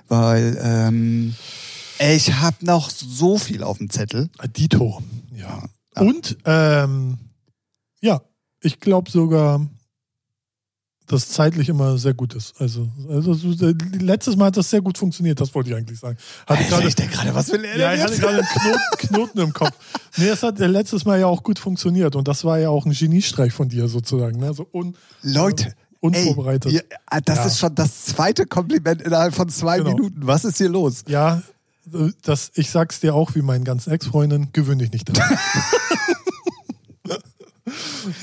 weil ähm, ich habe noch so viel auf dem Zettel. Dito. Ja. Und ähm, ja, ich glaube sogar, dass zeitlich immer sehr gut ist. Also, also so, äh, letztes Mal hat das sehr gut funktioniert, das wollte ich eigentlich sagen. Hatte Alter, ich denke gerade, was will er ja, denn ich hatte gerade einen Knoten, Knoten im Kopf. Nee, es hat ja letztes Mal ja auch gut funktioniert und das war ja auch ein Geniestreich von dir sozusagen. Ne? So un, Leute, unvorbereitet. Ey, ihr, das Ja. ist schon das zweite Kompliment innerhalb von zwei Genau. Minuten. Was ist hier los? Ja, das, ich sag's dir auch wie meinen ganzen Ex-Freundinnen, gewöhn dich nicht daran. *laughs*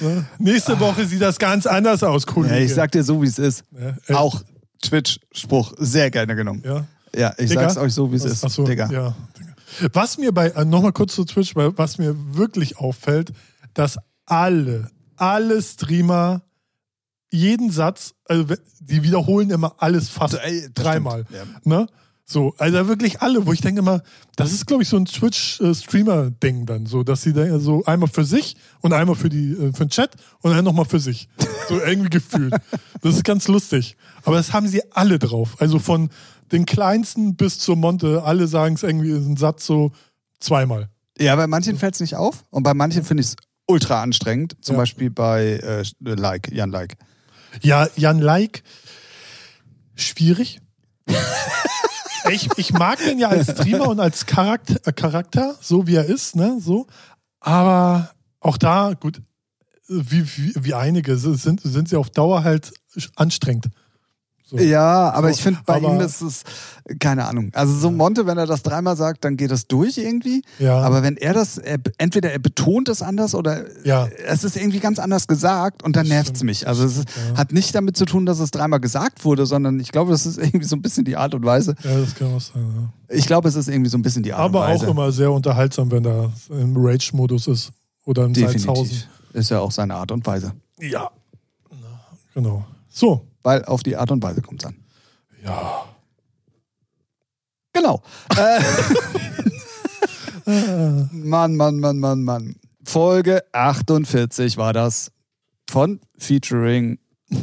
Ne? Nächste Woche sieht das ganz anders aus, Kollege. Ja, ich sag dir so, wie es ist. Ja, Auch Twitch-Spruch sehr gerne genommen. Ja. Ja, ich Digga? sag's euch so, wie es ist. Ach so, Digga. Ja, Digga. Was mir bei, äh, nochmal kurz zu Twitch, was mir wirklich auffällt, dass alle, alle Streamer jeden Satz, also die wiederholen immer alles fast dreimal. stimmt, Ne? So, also wirklich alle, wo ich denke immer, das ist, glaube ich, so ein Twitch-Streamer-Ding dann, so, dass sie da so einmal für sich und einmal für die, äh, für den Chat und dann nochmal für sich. *laughs* So irgendwie gefühlt. Das ist ganz lustig. Aber das haben sie alle drauf. Also von den kleinsten bis zur Monte, alle sagen es irgendwie ist ein Satz so zweimal. Ja, bei manchen fällt's nicht auf und bei manchen finde ich es ultra anstrengend. Zum Ja. Beispiel bei äh, Like, Jan Like. Ja, Jan Like, schwierig. *laughs* ich, ich mag den ja als Streamer und als Charakter, äh, Charakter, so wie er ist, ne, so. Aber auch da, gut, wie, wie, wie einige sind, sind sie auf Dauer halt anstrengend. So. Ja, aber So, ich finde, bei aber- ihm ist es, keine Ahnung. Also so Monte, wenn er das dreimal sagt, dann geht das durch irgendwie. Ja. Aber wenn er das, er, entweder er betont es anders oder Ja. es ist irgendwie ganz anders gesagt und dann nervt's Stimmt, mich. Also es ja. hat nicht damit zu tun, dass es dreimal gesagt wurde, sondern ich glaube, das ist irgendwie so ein bisschen die Art und Weise. Ja, das kann auch sein. Ja. Ich glaube, es ist irgendwie so ein bisschen die Art Aber und auch Weise. immer sehr unterhaltsam, wenn er im Rage-Modus ist. Oder im Salzhausen. Definitiv. Ist ja auch seine Art und Weise. Ja. Genau. So. Weil auf die Art und Weise kommt's an. Ja. Genau. Äh, *laughs* Mann, Mann, Mann, Mann, Mann. Folge 48 war das von Featuring,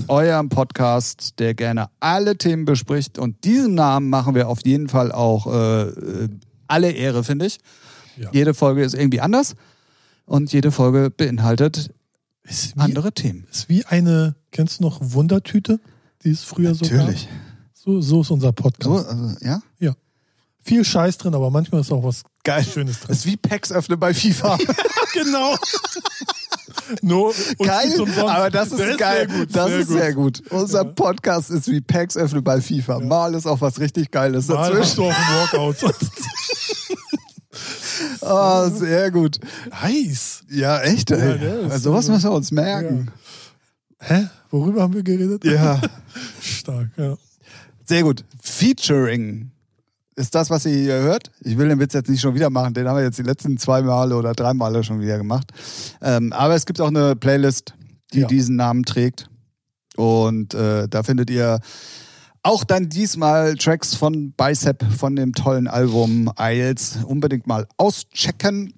eurem Podcast, der gerne alle Themen bespricht. Und diesem Namen machen wir auf jeden Fall auch äh, äh, alle Ehre, finde ich. Ja. Jede Folge ist irgendwie anders und jede Folge beinhaltet Ist wie, andere Themen. ist wie eine, kennst du noch Wundertüte, die es früher so Natürlich. So, so ist unser Podcast. So, also, ja? Viel Scheiß drin, aber manchmal ist auch was Geil. Schönes drin. Das ist wie Packs öffnen bei FIFA. *laughs* genau. uns geil, aber das ist Der geil. Sehr gut, das sehr ist gut. sehr gut. Unser Podcast ist wie Packs öffnen bei FIFA. Mal ist auch was richtig Geiles Mal hast dazwischen. du auch einen Walkout. *laughs* Ah, sehr gut. nice. Ja, echt, Ja, ey. der ist also, sowas so- müssen wir uns merken. Hä? Worüber haben wir geredet? Ja. *laughs* Stark, ja. Sehr gut. Featuring ist das, was ihr hier hört. Ich will den Witz jetzt nicht schon wieder machen. Den haben wir jetzt die letzten zwei Male oder drei Male schon wieder gemacht. Ähm, aber es gibt auch eine Playlist, die Ja. diesen Namen trägt. Und äh, da findet ihr auch dann diesmal Tracks von Bicep von dem tollen Album Isles. Unbedingt mal auschecken.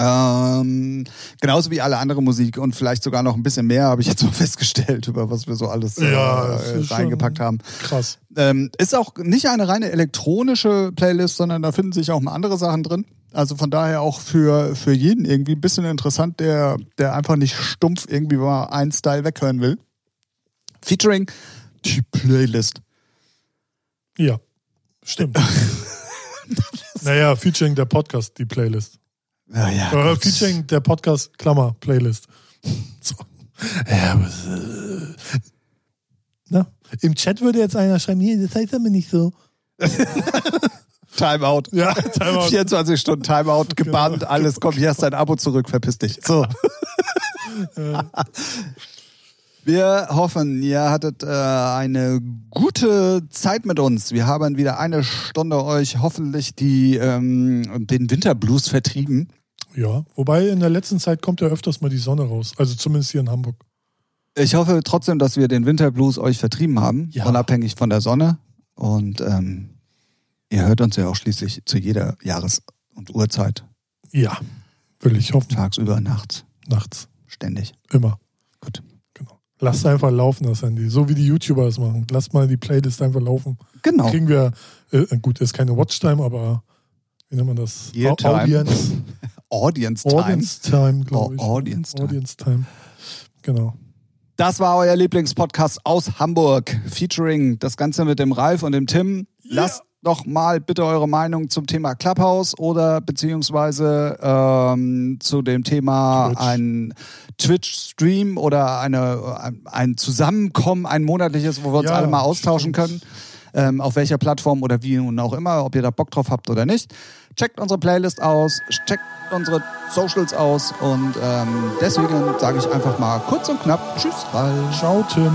Ähm, genauso wie alle andere Musik und vielleicht sogar noch ein bisschen mehr, habe ich jetzt mal *laughs* festgestellt, über was wir so alles äh, Ja, äh, reingepackt haben. Krass. Ähm, ist auch nicht eine reine elektronische Playlist, sondern da finden sich auch mal andere Sachen drin. Also von daher auch für, für jeden irgendwie ein bisschen interessant, der, der einfach nicht stumpf irgendwie mal einen Style weghören will. Featuring die Playlist. Ja, stimmt. *laughs* naja, featuring der Podcast, die Playlist. Ja, ja. Äh, featuring der Podcast, Klammer, Playlist. *laughs* So. Ja, aber, äh, na, Im Chat würde jetzt einer schreiben, nee, das heißt aber nicht so. Timeout. Ja, Timeout. 24 Stunden Timeout, gebannt, alles, komm, hier hast dein Abo zurück, verpiss dich. So. *laughs* Wir hoffen, ihr hattet äh, eine gute Zeit mit uns. Wir haben wieder eine Stunde euch hoffentlich die, ähm, den Winterblues vertrieben. Ja, wobei in der letzten Zeit kommt ja öfters mal die Sonne raus. Also zumindest hier in Hamburg. Ich hoffe trotzdem, dass wir den Winterblues euch vertrieben haben, Ja. unabhängig von der Sonne. Und ähm, ihr hört uns ja auch schließlich zu jeder Jahres- und Uhrzeit, Ja, will ich hoffen. tagsüber, nachts, Nachts. ständig. Immer. Gut. Genau. Lasst einfach laufen, das Handy. So wie die YouTuber es machen. Lasst mal die Playlist einfach laufen. Genau. Kriegen wir, äh, gut, ist keine Watchtime, aber wie nennt man das? Ear Time. Audience. *laughs* Audience Time. Audience Time, glaube ich. Au- Audience Time. Audience Time. Genau. Das war euer Lieblingspodcast aus Hamburg, featuring das Ganze mit dem Ralf und dem Tim. Lasst doch mal bitte eure Meinung zum Thema Clubhouse oder beziehungsweise ähm, zu dem Thema Twitch. ein Twitch-Stream oder eine, ein- ein Zusammenkommen, ein monatliches, wo wir uns Ja, alle mal austauschen stimmt. können. Ähm, auf welcher Plattform oder wie und auch immer, ob ihr da Bock drauf habt oder nicht. Checkt unsere Playlist aus, checkt unsere Socials aus und ähm, deswegen sage ich einfach mal kurz und knapp Tschüss, Ralf. Ciao, Tim.